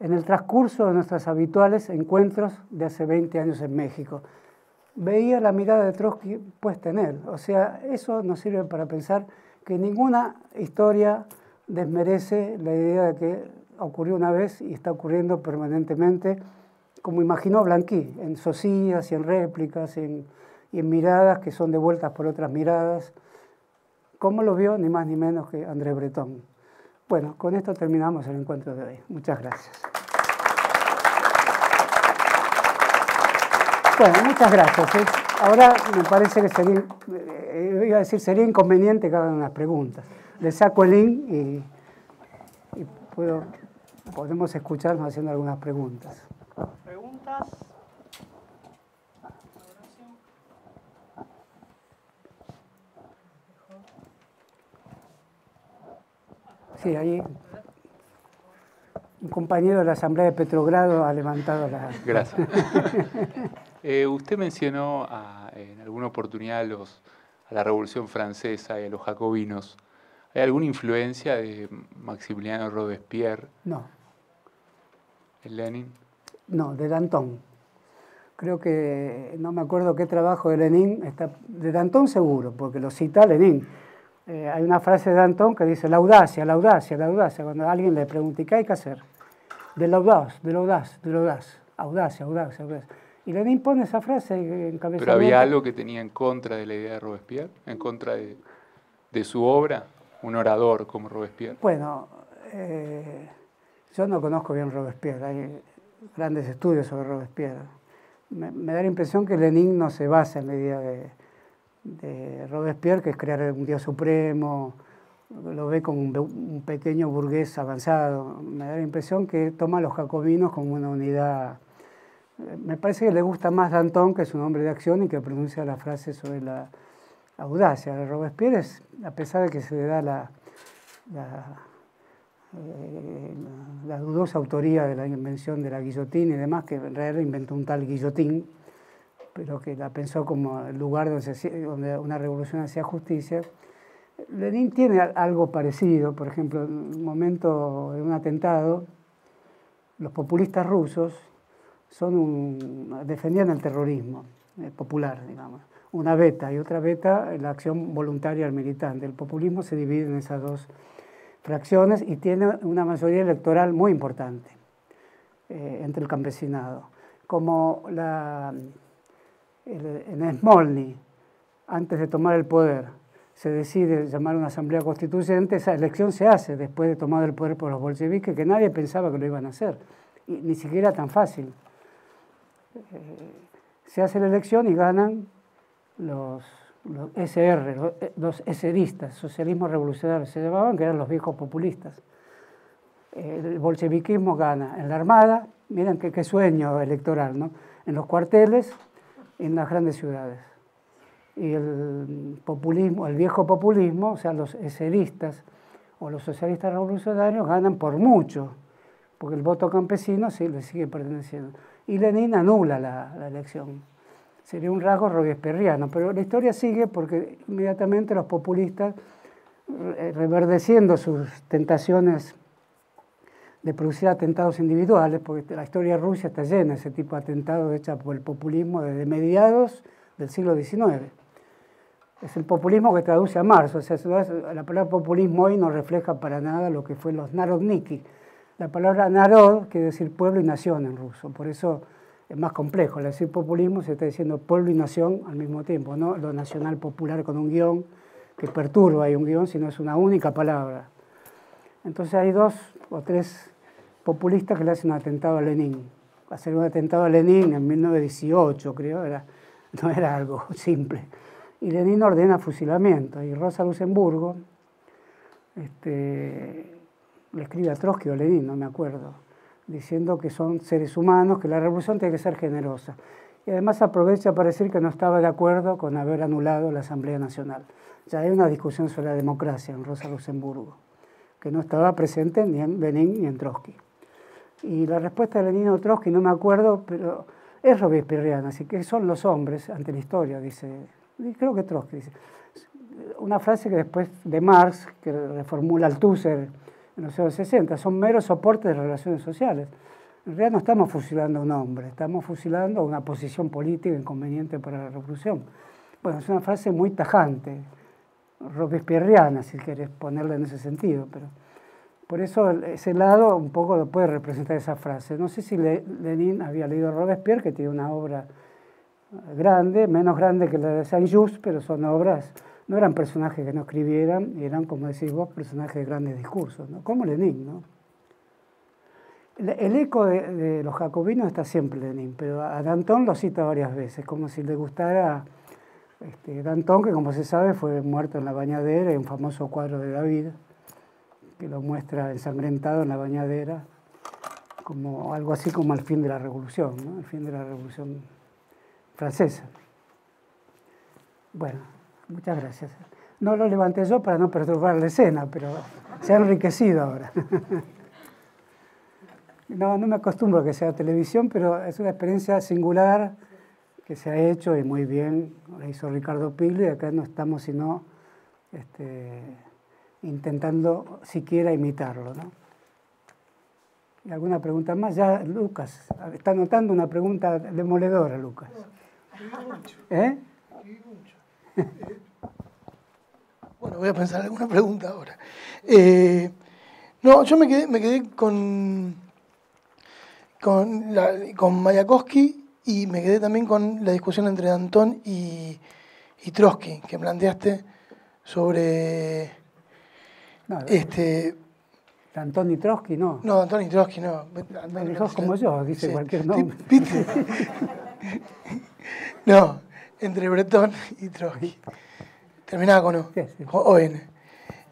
en el transcurso de nuestros habituales encuentros de hace 20 años en México. Veía la mirada de Trotsky puesta en él. O sea, eso nos sirve para pensar que ninguna historia desmerece la idea de que ocurrió una vez y está ocurriendo permanentemente, como imaginó Blanqui, en socias y en réplicas y en miradas que son devueltas por otras miradas, como lo vio ni más ni menos que André Breton. Bueno, con esto terminamos el encuentro de hoy. Muchas gracias. Bueno, muchas gracias. ¿eh? Ahora me parece que sería, eh, iba a decir, sería inconveniente que hagan unas preguntas. Le saco el link y, puedo podemos escucharnos haciendo algunas preguntas. ¿Preguntas? Sí, ahí un compañero de la Asamblea de Petrogrado ha levantado la... Gracias. eh, usted mencionó en alguna oportunidad los, a la Revolución Francesa y a los jacobinos. ¿Hay alguna influencia de Maximiliano Robespierre? No. Lenin? No, de Danton. Creo que, no me acuerdo qué trabajo de Lenin, está, de Danton seguro, porque lo cita Lenin. Eh, hay una frase de Danton que dice la audacia, la audacia, la audacia. Cuando alguien le pregunta, ¿qué hay que hacer? De la audaz, de la audaz, de la audaz. Audacia, audacia, audacia. Y Lenin pone esa frase en cabeza. ¿Pero había algo que tenía en contra de la idea de Robespierre? ¿En contra de, de su obra? Un orador como Robespierre. Bueno, eh, yo no conozco bien Robespierre, hay grandes estudios sobre Robespierre. Me, da la impresión que Lenin no se basa en la idea de, Robespierre, que es crear un Dios supremo, lo ve como un, pequeño burgués avanzado. Me da la impresión que toma a los jacobinos como una unidad. Me parece que le gusta más Danton, que es un hombre de acción y que pronuncia la frase sobre la audacia. Robespierre, a pesar de que se le da la eh, la dudosa autoría de la invención de la guillotina y demás, que en realidad inventó un tal guillotín, pero que la pensó como el lugar donde, una revolución hacía justicia. Lenin tiene algo parecido, por ejemplo, en un momento de un atentado, los populistas rusos son defendían el terrorismo eh, popular, digamos. Una beta y otra beta, la acción voluntaria al militante. El populismo se divide en esas dos fracciones y tiene una mayoría electoral muy importante eh, entre el campesinado. Como la, en Smolny, antes de tomar el poder, se decide llamar una asamblea constituyente, esa elección se hace después de tomar el poder por los bolcheviques, que nadie pensaba que lo iban a hacer, y ni siquiera tan fácil. Eh, se hace la elección y ganan los los SR, los SRistas, socialismo revolucionario, se llamaban, que eran los viejos populistas. El bolcheviquismo gana en la Armada, miren qué, sueño electoral, ¿no? En los cuarteles, en las grandes ciudades. Y el populismo, el viejo populismo, o sea, los SRistas o los socialistas revolucionarios ganan por mucho, porque el voto campesino sí le sigue perteneciendo. Y Lenin anula la, la elección sería un rasgo robespierriano, pero la historia sigue porque inmediatamente los populistas, eh, reverdeciendo sus tentaciones de producir atentados individuales, porque la historia de Rusia está llena de ese tipo de atentados hechos por el populismo desde mediados del siglo XIX. Es el populismo que traduce a Marx, o sea, la palabra populismo hoy no refleja para nada lo que fue los narodniki. La palabra narod quiere decir pueblo y nación en ruso, por eso es más complejo. Al decir populismo se está diciendo pueblo y nación al mismo tiempo, no lo nacional popular con un guion que perturba, hay un guion, sino es una única palabra. Entonces hay dos o tres populistas que le hacen un atentado a Lenin. Hacer un atentado a Lenin en 1918, creo, era, no era algo simple. Y Lenin ordena fusilamiento. Y Rosa Luxemburgo este, le escribe a Trotsky o Lenin, no me acuerdo, diciendo que son seres humanos, que la revolución tiene que ser generosa. Y además aprovecha para decir que no estaba de acuerdo con haber anulado la Asamblea Nacional. Ya hay una discusión sobre la democracia en Rosa Luxemburgo, que no estaba presente ni en Lenin ni en Trotsky. Y la respuesta de Lenin o Trotsky no me acuerdo, pero es robespierriana, así que son los hombres ante la historia, dice, creo que Trotsky dice. Una frase que después de Marx, que reformula Althusser en los años 60, son meros soportes de relaciones sociales. En realidad no estamos fusilando a un hombre, estamos fusilando a una posición política inconveniente para la revolución. Bueno, es una frase muy tajante, robespierriana, si quieres ponerla en ese sentido, pero por eso ese lado un poco lo puede representar esa frase. No sé si Lenin había leído Robespierre, que tiene una obra grande, menos grande que la de Saint-Just, pero son obras, no eran personajes que no escribieran, eran, como decís vos, personajes de grandes discursos, ¿no? como Lenin. ¿no? El, eco de, los jacobinos está siempre Lenin, pero a Danton lo cita varias veces, como si le gustara este, Danton, que como se sabe fue muerto en la bañadera, hay un famoso cuadro de David, que lo muestra ensangrentado en la bañadera, como algo así como el fin de la revolución, ¿no? el fin de la revolución francesa. Bueno, muchas gracias. No lo levanté yo para no perturbar la escena, pero se ha enriquecido ahora. No, no me acostumbro a que sea televisión, pero es una experiencia singular que se ha hecho y muy bien. La hizo Ricardo Pigli acá no estamos sino este, intentando siquiera imitarlo. ¿no? ¿Y alguna pregunta más? Ya, Lucas, está notando una pregunta demoledora, Lucas. ¿Eh? Bueno, voy a pensar alguna pregunta ahora. Eh, no, yo me quedé, me quedé con, con, con Mayakovsky y me quedé también con la discusión entre Antón y, y Trotsky, que planteaste sobre no, este, Antón y Trotsky, no. No, Antón y Trotsky, no. Sos como yo, dice cualquier nombre. no, entre Breton y Trotsky. Terminaba con O. O N.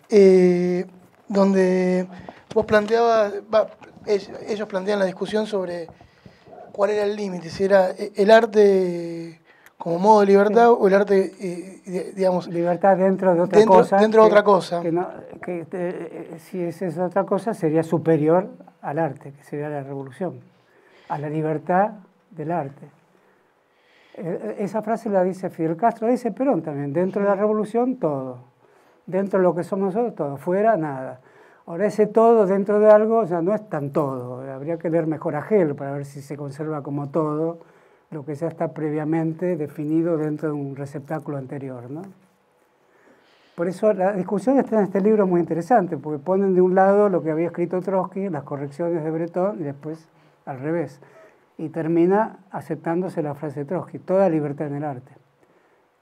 Eh, donde vos planteabas, ellos plantean la discusión sobre cuál era el límite, si era el arte como modo de libertad o el arte, eh, digamos... Libertad dentro de otra cosa. Dentro de otra cosa. Que, eh, si esa es otra cosa sería superior al arte, que sería la revolución, a la libertad del arte. Eh, esa frase la dice Fidel Castro, la dice Perón también, dentro de la revolución todo, dentro de lo que somos nosotros todo, fuera nada. Ahora ese todo dentro de algo ya no es tan todo, habría que leer mejor a Gel para ver si se conserva como todo lo que ya está previamente definido dentro de un receptáculo anterior. ¿no? Por eso la discusión está en este libro muy interesante, porque ponen de un lado lo que había escrito Trotsky, las correcciones de Breton, y después al revés. Y termina aceptándose la frase de Trotsky, toda libertad en el arte.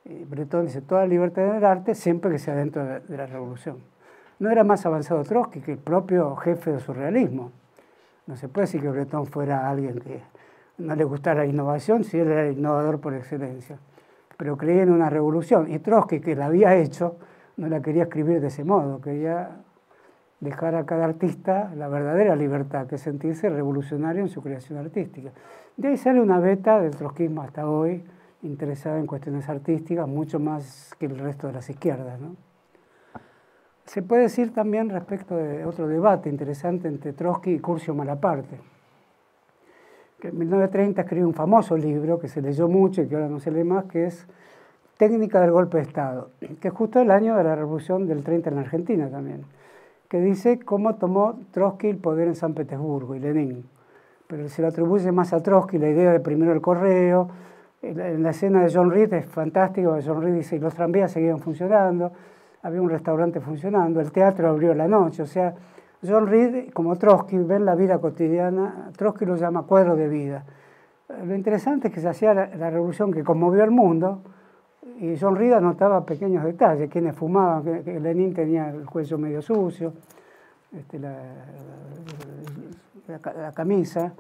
Y Breton dice, toda libertad en el arte siempre que sea dentro de la revolución. No era más avanzado Trotsky que el propio jefe del surrealismo. No se puede decir que Breton fuera alguien que no le gustara la innovación, si él era innovador por excelencia. Pero creía en una revolución. Y Trotsky, que la había hecho, no la quería escribir de ese modo, quería dejar a cada artista la verdadera libertad, que sentirse revolucionario en su creación artística. De ahí sale una beta del trotskismo hasta hoy, interesada en cuestiones artísticas, mucho más que el resto de las izquierdas. ¿no? Se puede decir también respecto de otro debate interesante entre Trotsky y Curcio Malaparte que en 1930 escribió un famoso libro que se leyó mucho y que ahora no se lee más, que es Técnica del Golpe de Estado, que es justo el año de la Revolución del 30 en Argentina también, que dice cómo tomó Trotsky el poder en San Petersburgo y Lenin. Pero se lo atribuye más a Trotsky la idea de primero el correo. En la escena de John Reed es fantástico, John Reed dice, y los tranvías seguían funcionando, había un restaurante funcionando, el teatro abrió la noche, o sea, John Reed, como Trotsky, ven la vida cotidiana, Trotsky lo llama cuadro de vida. lo interesante es que se hacía la, revolución que conmovió al mundo y John Reed notaba pequeños detalles, quienes fumaban, que, Lenin tenía el cuello medio sucio, este, la, la, camisa,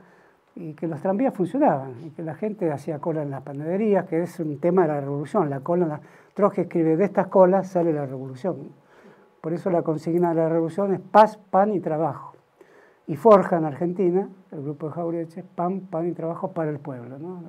y que los tranvías funcionaban, y que la gente hacía cola en las panaderías, que es un tema de la revolución. La cola, la, Trotsky escribe, de estas colas sale la revolución. Por eso la consigna de la revolución es paz, pan y trabajo. Y forja en Argentina, el grupo de Jaureche, pan, pan y trabajo para el pueblo. ¿no?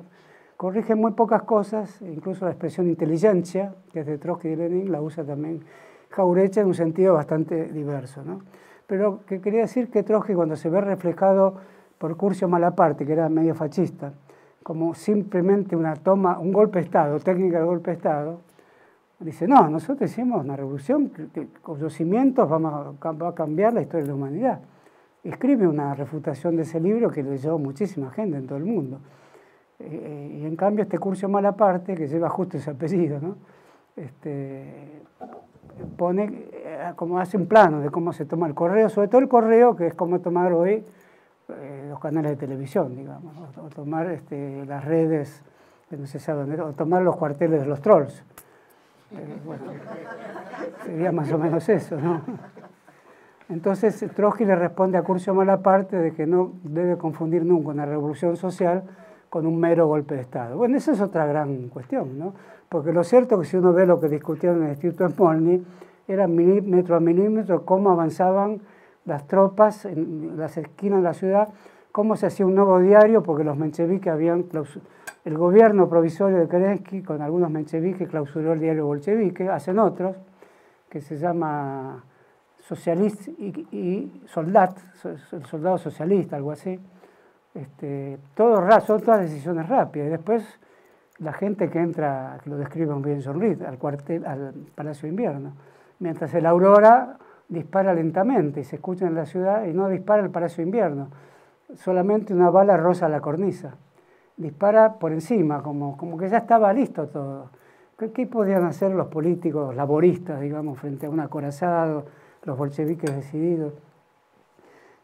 Corrige muy pocas cosas, incluso la expresión inteligencia, que es de Trotsky y Lenin, la usa también Jaureche en un sentido bastante diverso. ¿no? Pero que quería decir que Trotsky cuando se ve reflejado por Curcio Malaparte, que era medio fascista, como simplemente una toma, un golpe de Estado, técnica de golpe de Estado, dice, no, nosotros hicimos una revolución que, con los cimientos vamos va a cambiar la historia de la humanidad. Escribe una refutación de ese libro que leyó muchísima gente en todo el mundo. Eh, eh, y en cambio este Curcio Malaparte, que lleva justo ese apellido, ¿no? este, pone, eh, como hace un plano de cómo se toma el correo, sobre todo el correo, que es como tomar hoy los canales de televisión, digamos, o, tomar este, las redes, no sé dónde, o tomar los cuarteles de los trolls. sería más o menos eso, ¿no? Entonces Trotsky le responde a Curcio Malaparte de que no debe confundir nunca una revolución social con un mero golpe de Estado. Bueno, esa es otra gran cuestión, ¿no? Porque lo cierto es que si uno ve lo que discutían en el Instituto Smolny, era milímetro a milímetro cómo avanzaban las tropas en las esquinas de la ciudad, cómo se hacía un nuevo diario, porque los mencheviques habían el gobierno provisorio de Kerensky, con algunos mencheviques, clausuró el diario bolchevique, hacen otros, que se llama Socialist y, Soldat, el soldado socialista, algo así. Este, todo, son todas decisiones rápidas. Y después la gente que entra, que lo describe bien John al, cuartel, al Palacio de Invierno. Mientras el Aurora dispara lentamente y se escucha en la ciudad y no dispara el Palacio de Invierno. Solamente una bala rosa la cornisa. Dispara por encima, como, como que ya estaba listo todo. ¿Qué, ¿Qué, podían hacer los políticos laboristas, digamos, frente a un acorazado, los bolcheviques decididos?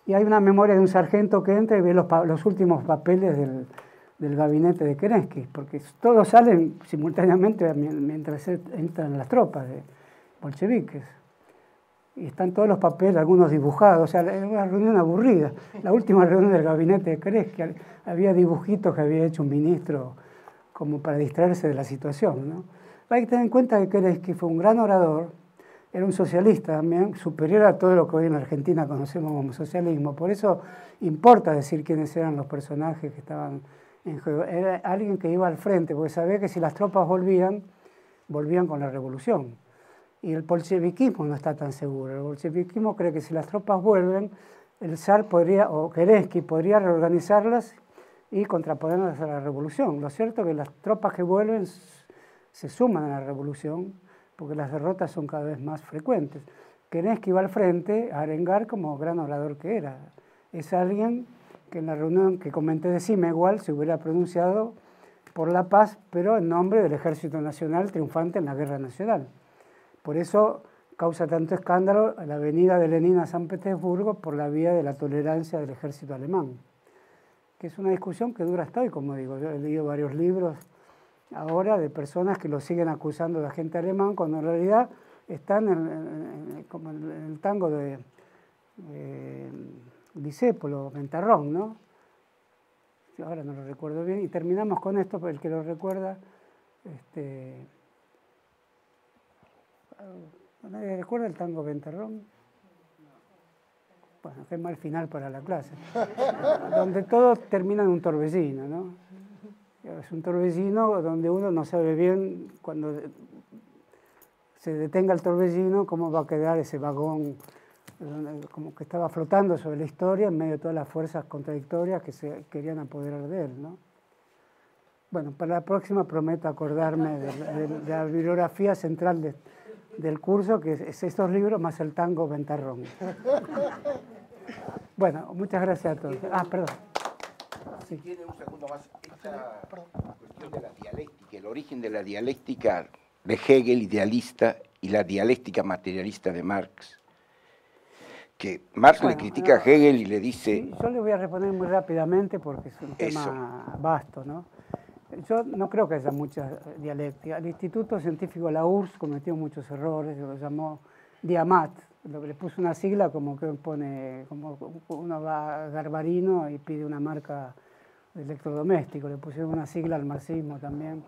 Y hay una memoria de un sargento que entra y ve los, últimos papeles del, del gabinete de Kerensky, porque todos salen simultáneamente mientras entran las tropas de bolcheviques. Y están todos los papeles, algunos dibujados, o sea, era una reunión aburrida. La última reunión del gabinete de Kerensky, había dibujitos que había hecho un ministro como para distraerse de la situación. ¿no? Hay que tener en cuenta que Kerensky fue un gran orador, era un socialista también, superior a todo lo que hoy en Argentina conocemos como socialismo. Por eso importa decir quiénes eran los personajes que estaban era alguien que iba al frente, porque sabía que si las tropas volvían, volvían con la revolución. Y el bolcheviquismo no está tan seguro. El bolcheviquismo cree que si las tropas vuelven, el zar podría, o Kerensky podría reorganizarlas y contraponerlas a la revolución. Lo cierto es que las tropas que vuelven se suman a la revolución porque las derrotas son cada vez más frecuentes. Kerensky va al frente a arengar como gran orador que era. Es alguien que en la reunión que comenté de igual se hubiera pronunciado por la paz, pero en nombre del Ejército Nacional triunfante en la Guerra Nacional. Por eso causa tanto escándalo la venida de Lenin a San Petersburgo por la vía de la tolerancia del ejército alemán, que es una discusión que dura hasta hoy, como digo. Yo he leído varios libros ahora de personas que lo siguen acusando de agente alemán, cuando en realidad están en, como en el tango de discípulo, Ventarrón, ¿no? Ahora no lo recuerdo bien. Y terminamos con esto, el que lo recuerda. Este, ¿Nadie recuerda el tango Ventarrón? Bueno, qué mal final para la clase. donde todo termina en un torbellino, ¿no? Es un torbellino donde uno no sabe bien cuando se detenga el torbellino cómo va a quedar ese vagón como que estaba flotando sobre la historia en medio de todas las fuerzas contradictorias que se querían apoderar de él. ¿no? Bueno, para la próxima prometo acordarme de, la bibliografía central del curso, que es estos libros más el tango Ventarrón. Bueno, muchas gracias a todos. Ah, perdón. Si tiene un segundo más. Esta cuestión de la dialéctica, el origen de la dialéctica de Hegel, idealista, y la dialéctica materialista de Marx, que Marx le critica a Hegel y le dice... yo le voy a responder muy rápidamente porque es un tema vasto, ¿no? Yo no creo que haya mucha dialéctica. El Instituto Científico La URSS cometió muchos errores, lo llamó Diamat, le puso una sigla como que pone, como uno va a Garbarino y pide una marca de electrodoméstico, le pusieron una sigla al marxismo también.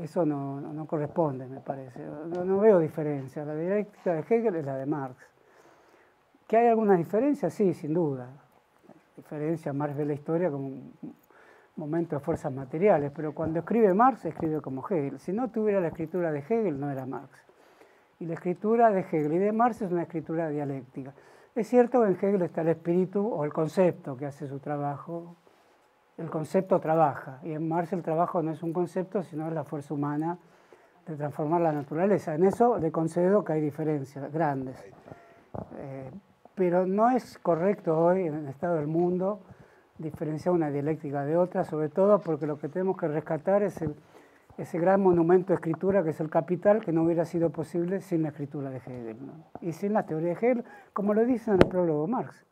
Eso no, no, corresponde, me parece. No, veo diferencia. La dialéctica de Hegel es la de Marx. ¿Que hay algunas diferencias? Sí, sin duda. Diferencia, Marx ve la historia como un momento de fuerzas materiales, pero cuando escribe Marx, escribe como Hegel. Si no tuviera la escritura de Hegel, no era Marx. Y la escritura de Hegel y de Marx es una escritura dialéctica. Es cierto que en Hegel está el espíritu o el concepto que hace su trabajo. El concepto trabaja, y en Marx el trabajo no es un concepto, sino es la fuerza humana de transformar la naturaleza. En eso le concedo que hay diferencias grandes. Eh, pero no es correcto hoy, en el estado del mundo, diferenciar una dialéctica de otra, sobre todo porque lo que tenemos que rescatar es ese gran monumento de escritura que es el capital, que no hubiera sido posible sin la escritura de Hegel. Y sin la teoría de Hegel, como lo dice en el prólogo Marx.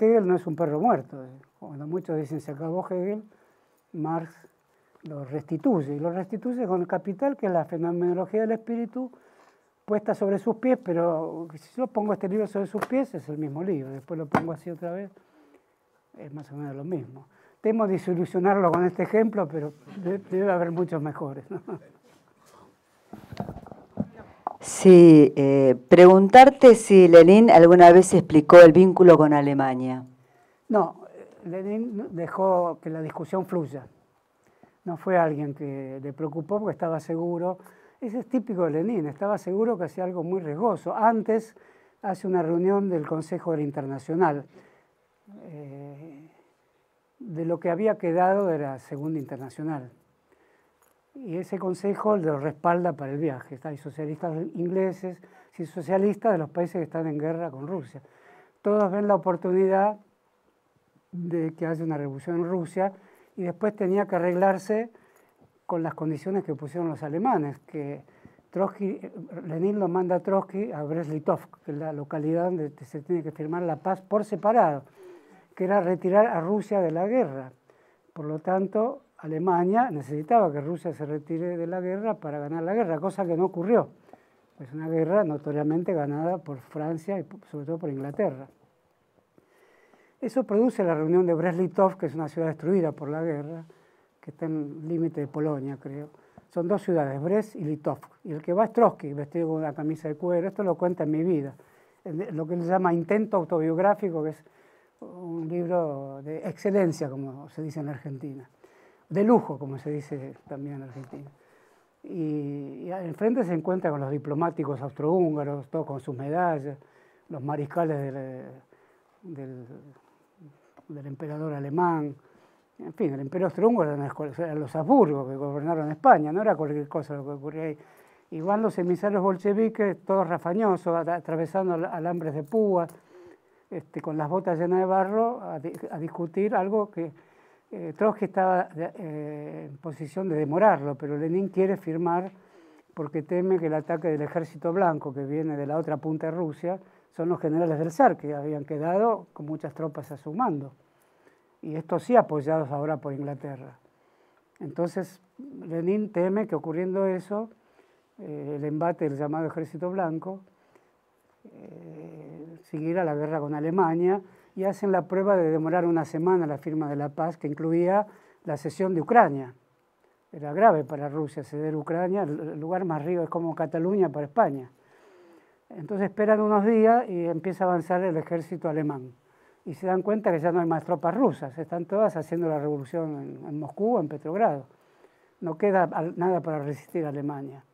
Hegel no es un perro muerto. Eh. Cuando muchos dicen se acabó Hegel, Marx lo restituye. Y lo restituye con el capital, que es la fenomenología del espíritu, puesta sobre sus pies, pero si yo pongo este libro sobre sus pies es el mismo libro, después lo pongo así otra vez, es más o menos lo mismo. Temo desilusionarlo con este ejemplo, pero debe haber muchos mejores. Sí, eh, preguntarte si Lenin alguna vez explicó el vínculo con Alemania. No, Lenin dejó que la discusión fluya. No fue alguien que le preocupó porque estaba seguro ese es típico de Lenin, estaba seguro que hacía algo muy riesgoso. Antes hace una reunión del Consejo del Internacional. Eh, de lo que había quedado de la Segunda Internacional. Y ese consejo lo respalda para el viaje. Hay socialistas ingleses y socialistas de los países que están en guerra con Rusia. Todos ven la oportunidad de que haya una revolución en Rusia y después tenía que arreglarse con las condiciones que pusieron los alemanes, que Trotsky, Lenin lo manda a Trotsky a Breslitov, que es la localidad donde se tiene que firmar la paz por separado, que era retirar a Rusia de la guerra. Por lo tanto, Alemania necesitaba que Rusia se retire de la guerra para ganar la guerra, cosa que no ocurrió. Es una guerra notoriamente ganada por Francia y sobre todo por Inglaterra. Eso produce la reunión de Breslitov, que es una ciudad destruida por la guerra, que está en límite de Polonia, creo. Son dos ciudades, Brest y Litov. Y el que va es Trotsky, vestido con una camisa de cuero. Esto lo cuenta en mi vida. Lo que él llama intento autobiográfico, que es un libro de excelencia, como se dice en Argentina. De lujo, como se dice también en Argentina. Y, enfrente se encuentra con los diplomáticos austrohúngaros, todos con sus medallas, los mariscales del, del emperador alemán, en fin, el imperio austrohúngaro eran los Habsburgo que gobernaron España, no era cualquier cosa lo que ocurría ahí. Y van los emisarios bolcheviques, todos rafañosos, atravesando alambres de púas, este, con las botas llenas de barro, a, discutir algo que eh, Trotsky estaba eh, en posición de demorarlo, pero Lenin quiere firmar porque teme que el ataque del ejército blanco, que viene de la otra punta de Rusia, son los generales del zar, que habían quedado con muchas tropas a su mando y estos sí apoyados ahora por Inglaterra. Entonces, Lenin teme que ocurriendo eso, eh, el embate del llamado Ejército Blanco, eh, siguiera la guerra con Alemania y hacen la prueba de demorar una semana la firma de la paz que incluía la cesión de Ucrania. Era grave para Rusia ceder Ucrania, el lugar más río es como Cataluña para España. Entonces esperan unos días y empieza a avanzar el ejército alemán y se dan cuenta que ya no hay más tropas rusas, están todas haciendo la revolución en, Moscú, en Petrogrado. No queda nada para resistir a Alemania.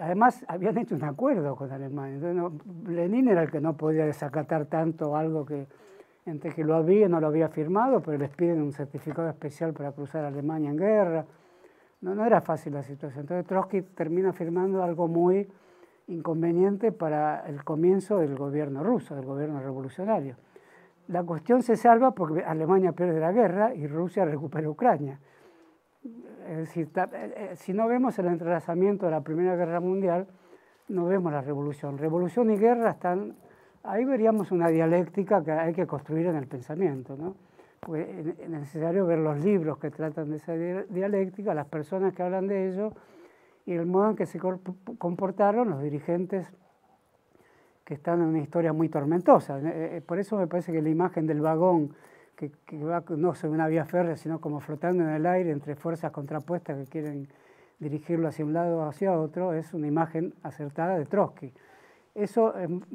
Además, habían hecho un acuerdo con Alemania. Lenin era el que no podía desacatar tanto algo que entre que lo había y no lo había firmado, pero les piden un certificado especial para cruzar Alemania en guerra. No, no era fácil la situación. Entonces Trotsky termina firmando algo muy inconveniente para el comienzo del gobierno ruso, del gobierno revolucionario. La cuestión se salva porque Alemania pierde la guerra y Rusia recupera Ucrania. Es decir, eh, eh, si no vemos el entrelazamiento de la Primera Guerra Mundial, no vemos la revolución. Revolución y guerra están ahí veríamos una dialéctica que hay que construir en el pensamiento. ¿no? Pues es necesario ver los libros que tratan de esa dialéctica, las personas que hablan de ello y el modo en que se comportaron los dirigentes que están en una historia muy tormentosa. Eh, eh, por eso me parece que la imagen del vagón, que, va no sobre una vía férrea, sino como flotando en el aire entre fuerzas contrapuestas que quieren dirigirlo hacia un lado o hacia otro, es una imagen acertada de Trotsky. Eso,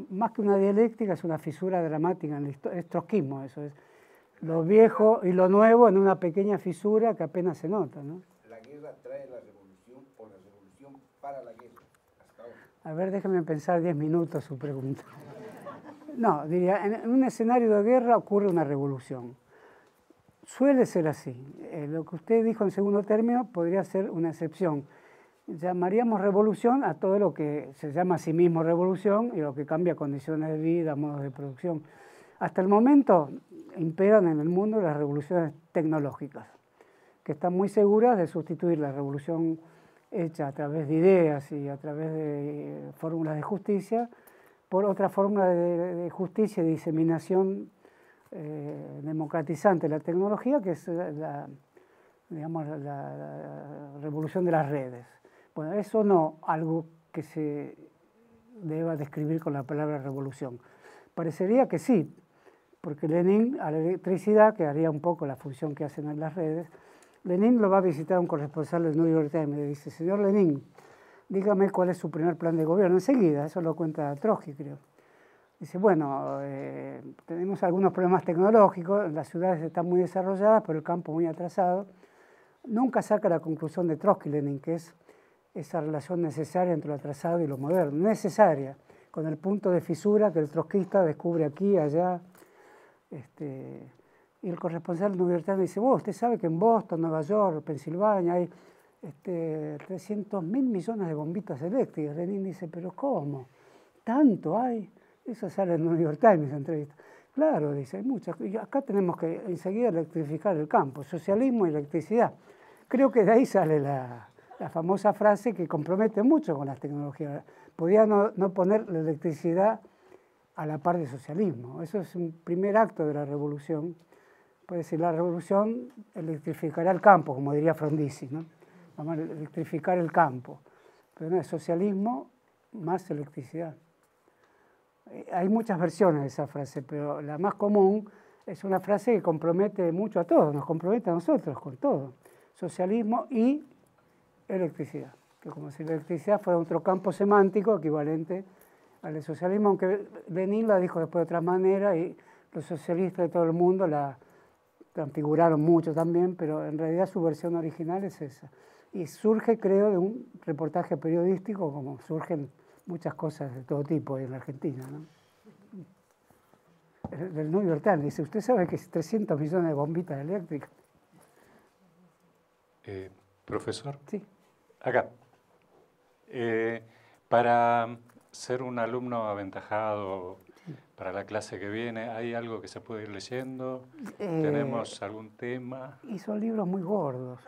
más que una dialéctica, es una fisura dramática, en es trotskismo, eso es lo viejo y lo nuevo en una pequeña fisura que apenas se nota. ¿no? ¿La guerra trae la revolución o la revolución para la guerra? A ver, déjeme pensar diez minutos su pregunta. No, diría, en un escenario de guerra ocurre una revolución. Suele ser así. Eh, lo que usted dijo en segundo término podría ser una excepción. Llamaríamos revolución a todo lo que se llama a sí mismo revolución y lo que cambia condiciones de vida, modos de producción. Hasta el momento imperan en el mundo las revoluciones tecnológicas, que están muy seguras de sustituir la revolución hecha a través de ideas y a través de fórmulas de justicia por otra fórmula de, justicia y diseminación eh, democratizante de la tecnología, que es la, digamos, la, revolución de las redes. Bueno, eso no algo que se deba describir con la palabra revolución. Parecería que sí, porque Lenin a la electricidad, que haría un poco la función que hacen en las redes, Lenin lo va a visitar un corresponsal del New York Times y le dice, señor Lenin, dígame cuál es su primer plan de gobierno. Enseguida, eso lo cuenta Trotsky, creo. Dice, bueno, eh, tenemos algunos problemas tecnológicos, las ciudades están muy desarrolladas, pero el campo muy atrasado. Nunca saca la conclusión de Trotsky, Lenin, que es esa relación necesaria entre lo atrasado y lo moderno, necesaria, con el punto de fisura que el trotskista descubre aquí, allá, este, y el corresponsal York dice, vos, usted sabe que en Boston, Nueva York, Pensilvania hay este, 300 mil millones de bombitas eléctricas. Lenin dice, pero ¿cómo? ¿Tanto hay? Eso sale en New York Times, entrevista. Claro, dice, hay muchas. Y acá tenemos que enseguida electrificar el campo, socialismo y electricidad. Creo que de ahí sale la, famosa frase que compromete mucho con las tecnologías. Podía no, no poner la electricidad a la par del socialismo. Eso es un primer acto de la revolución. Puede decir, la revolución electrificará el campo, como diría Frondizi, ¿no? Vamos a electrificar el campo. Pero no es socialismo más electricidad. Eh, hay muchas versiones de esa frase, pero la más común es una frase que compromete mucho a todos, nos compromete a nosotros con todo. Socialismo y electricidad. Que como si la electricidad fuera otro campo semántico equivalente al socialismo, aunque Lenin la dijo después de otra manera y los socialistas de todo el mundo la transfiguraron mucho también, pero en realidad su versión original es esa. Y surge, creo, de un reportaje periodístico, como surgen muchas cosas de todo tipo en la Argentina. ¿no? Del New York Times dice, ¿usted sabe que es 300 millones de bombitas eléctricas? Eh, profesor. Sí. Acá. Eh, para ser un alumno aventajado para la clase que viene, ¿hay algo que se puede ir leyendo? Eh, ¿Tenemos algún tema? Y son libros muy gordos.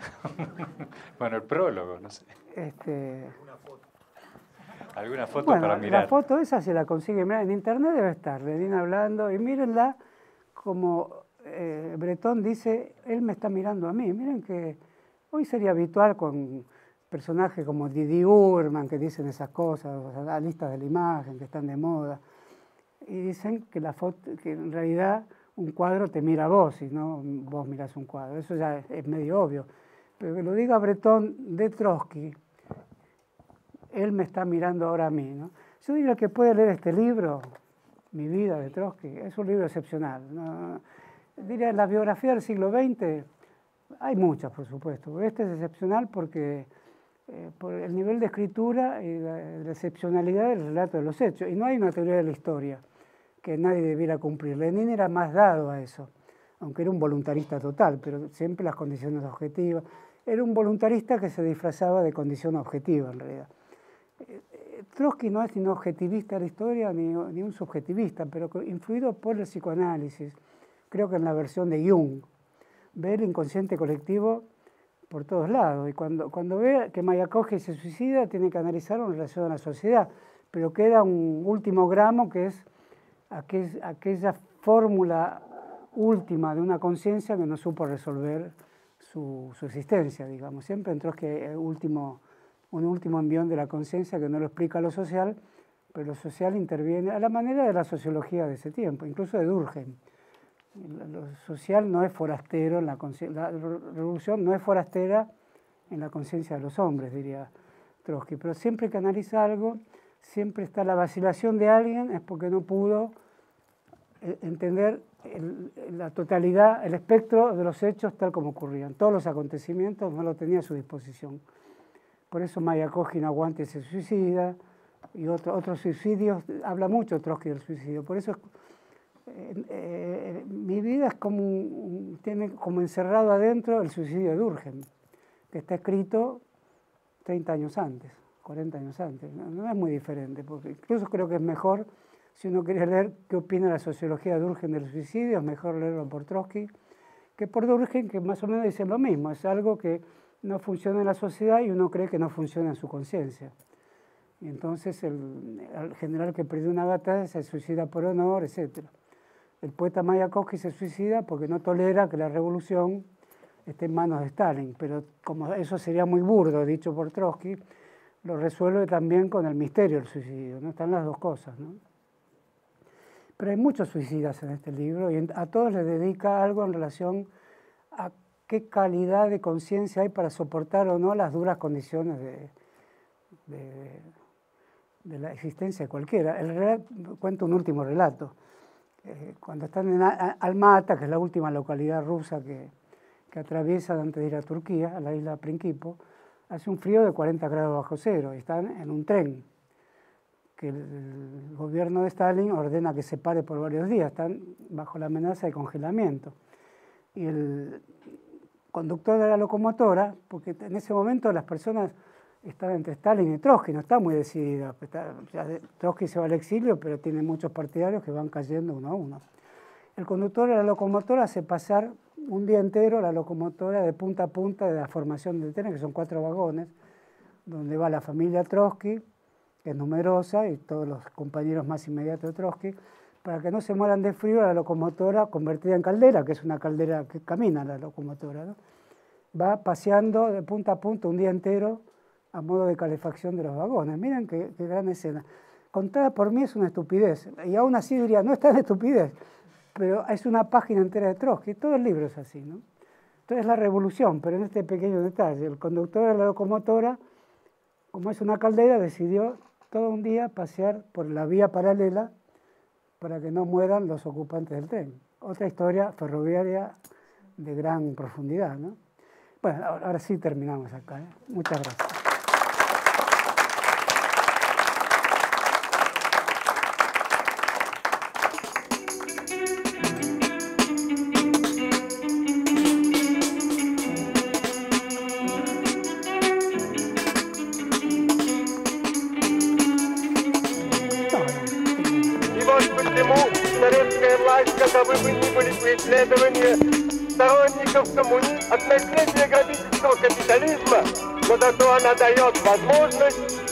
bueno, el prólogo, no sé. Este... ¿Alguna foto para mirar? La foto esa se la consigue, en internet debe estar, Lenin hablando, y mírenla como eh, Bretón dice, él me está mirando a mí. Miren que hoy sería habitual con personajes como Didi Urman que dicen esas cosas, o listas de la imagen que están de moda, y dicen que, la foto, que en realidad un cuadro te mira a vos y no vos miras un cuadro. Eso ya es, medio obvio. Pero que lo diga Bretón de Trotsky, él me está mirando ahora a mí. ¿no? Yo diría que puede leer este libro, Mi vida de Trotsky, es un libro excepcional. ¿no? Diría, la biografía del siglo XX hay muchas, por supuesto. Este es excepcional porque eh, por el nivel de escritura y la, excepcionalidad del relato de los hechos. Y no hay una teoría de la historia que nadie debiera cumplir. Lenin era más dado a eso, aunque era un voluntarista total, pero siempre las condiciones objetivas. Era un voluntarista que se disfrazaba de condición objetiva en realidad. Eh, Trotsky no es ni un objetivista de la historia ni, ni un subjetivista, pero influido por el psicoanálisis, creo que en la versión de Jung, ve el inconsciente colectivo por todos lados. Y cuando, cuando ve que Mayakovsky se suicida, tiene que analizarlo en relación a la sociedad. Pero queda un último gramo que es aquella fórmula última de una conciencia que no supo resolver su, existencia, digamos. Siempre en Trotsky último, un último envión de la conciencia que no lo explica lo social, pero lo social interviene a la manera de la sociología de ese tiempo, incluso de Durkheim. Lo social no es forastero, en la, la revolución no es forastera en la conciencia de los hombres, diría Trotsky, pero siempre que analiza algo, siempre está la vacilación de alguien, es porque no pudo eh, entender la totalidad, el espectro de los hechos tal como ocurrían. Todos los acontecimientos no lo tenía a su disposición. Por eso Mayakovsky no aguante se suicida y otros suicidios, habla mucho Trotsky del suicidio. Por eso eh, eh, mi vida es como, tiene como encerrado adentro el suicidio de Durgen, que está escrito 30 años antes, 40 años antes. no es muy diferente, porque incluso creo que es mejor si uno quiere leer qué opina la sociología de Durgen del suicidio, es mejor leerlo por Trotsky que por Durgen, que más o menos dice lo mismo. Es algo que no funciona en la sociedad y uno cree que no funciona en su conciencia. Y entonces el, general que perdió una batalla se suicida por honor, etc. El poeta Mayakovsky se suicida porque no tolera que la revolución esté en manos de Stalin, pero como eso sería muy burdo, dicho por Trotsky, lo resuelve también con el misterio del suicidio, ¿no? Están las dos cosas, ¿no? Pero hay muchos suicidas en este libro y a todos les dedica algo en relación a qué calidad de conciencia hay para soportar o no las duras condiciones de, la existencia de cualquiera. El cuento un último relato. Eh, cuando están en Almata, que es la última localidad rusa que, que atraviesan antes de ir a Turquía, a la isla Principo, hace un frío de 40 grados bajo cero y están en un tren que el gobierno de Stalin ordena que se pare por varios días, están bajo la amenaza de congelamiento. Y el conductor de la locomotora, porque en ese momento las personas están entre Stalin y Trotsky, no está muy decidida. Trotsky se va al exilio, pero tiene muchos partidarios que van cayendo uno a uno. El conductor de la locomotora hace pasar un día entero la locomotora de punta a punta de la formación del tren, que son cuatro vagones, donde va la familia Trotsky, es numerosa, y todos los compañeros más inmediatos de Trotsky, para que no se mueran de frío la locomotora convertida en caldera, que es una caldera que camina la locomotora, va paseando de punta a punta un día entero a modo de calefacción de los vagones. Miren qué, gran escena. Contada por mí es una estupidez, y aún así diría, no es tan estupidez, pero es una página entera de Trotsky, todo el libro es así. ¿no? Entonces es la revolución, pero en este pequeño detalle, el conductor de la locomotora, como es una caldera, decidió todo un día pasear por la vía paralela para que no mueran los ocupantes del tren. Otra historia ferroviaria de gran profundidad. ¿no? Bueno, ahora sí terminamos acá. ¿eh? Muchas gracias. Дает возможность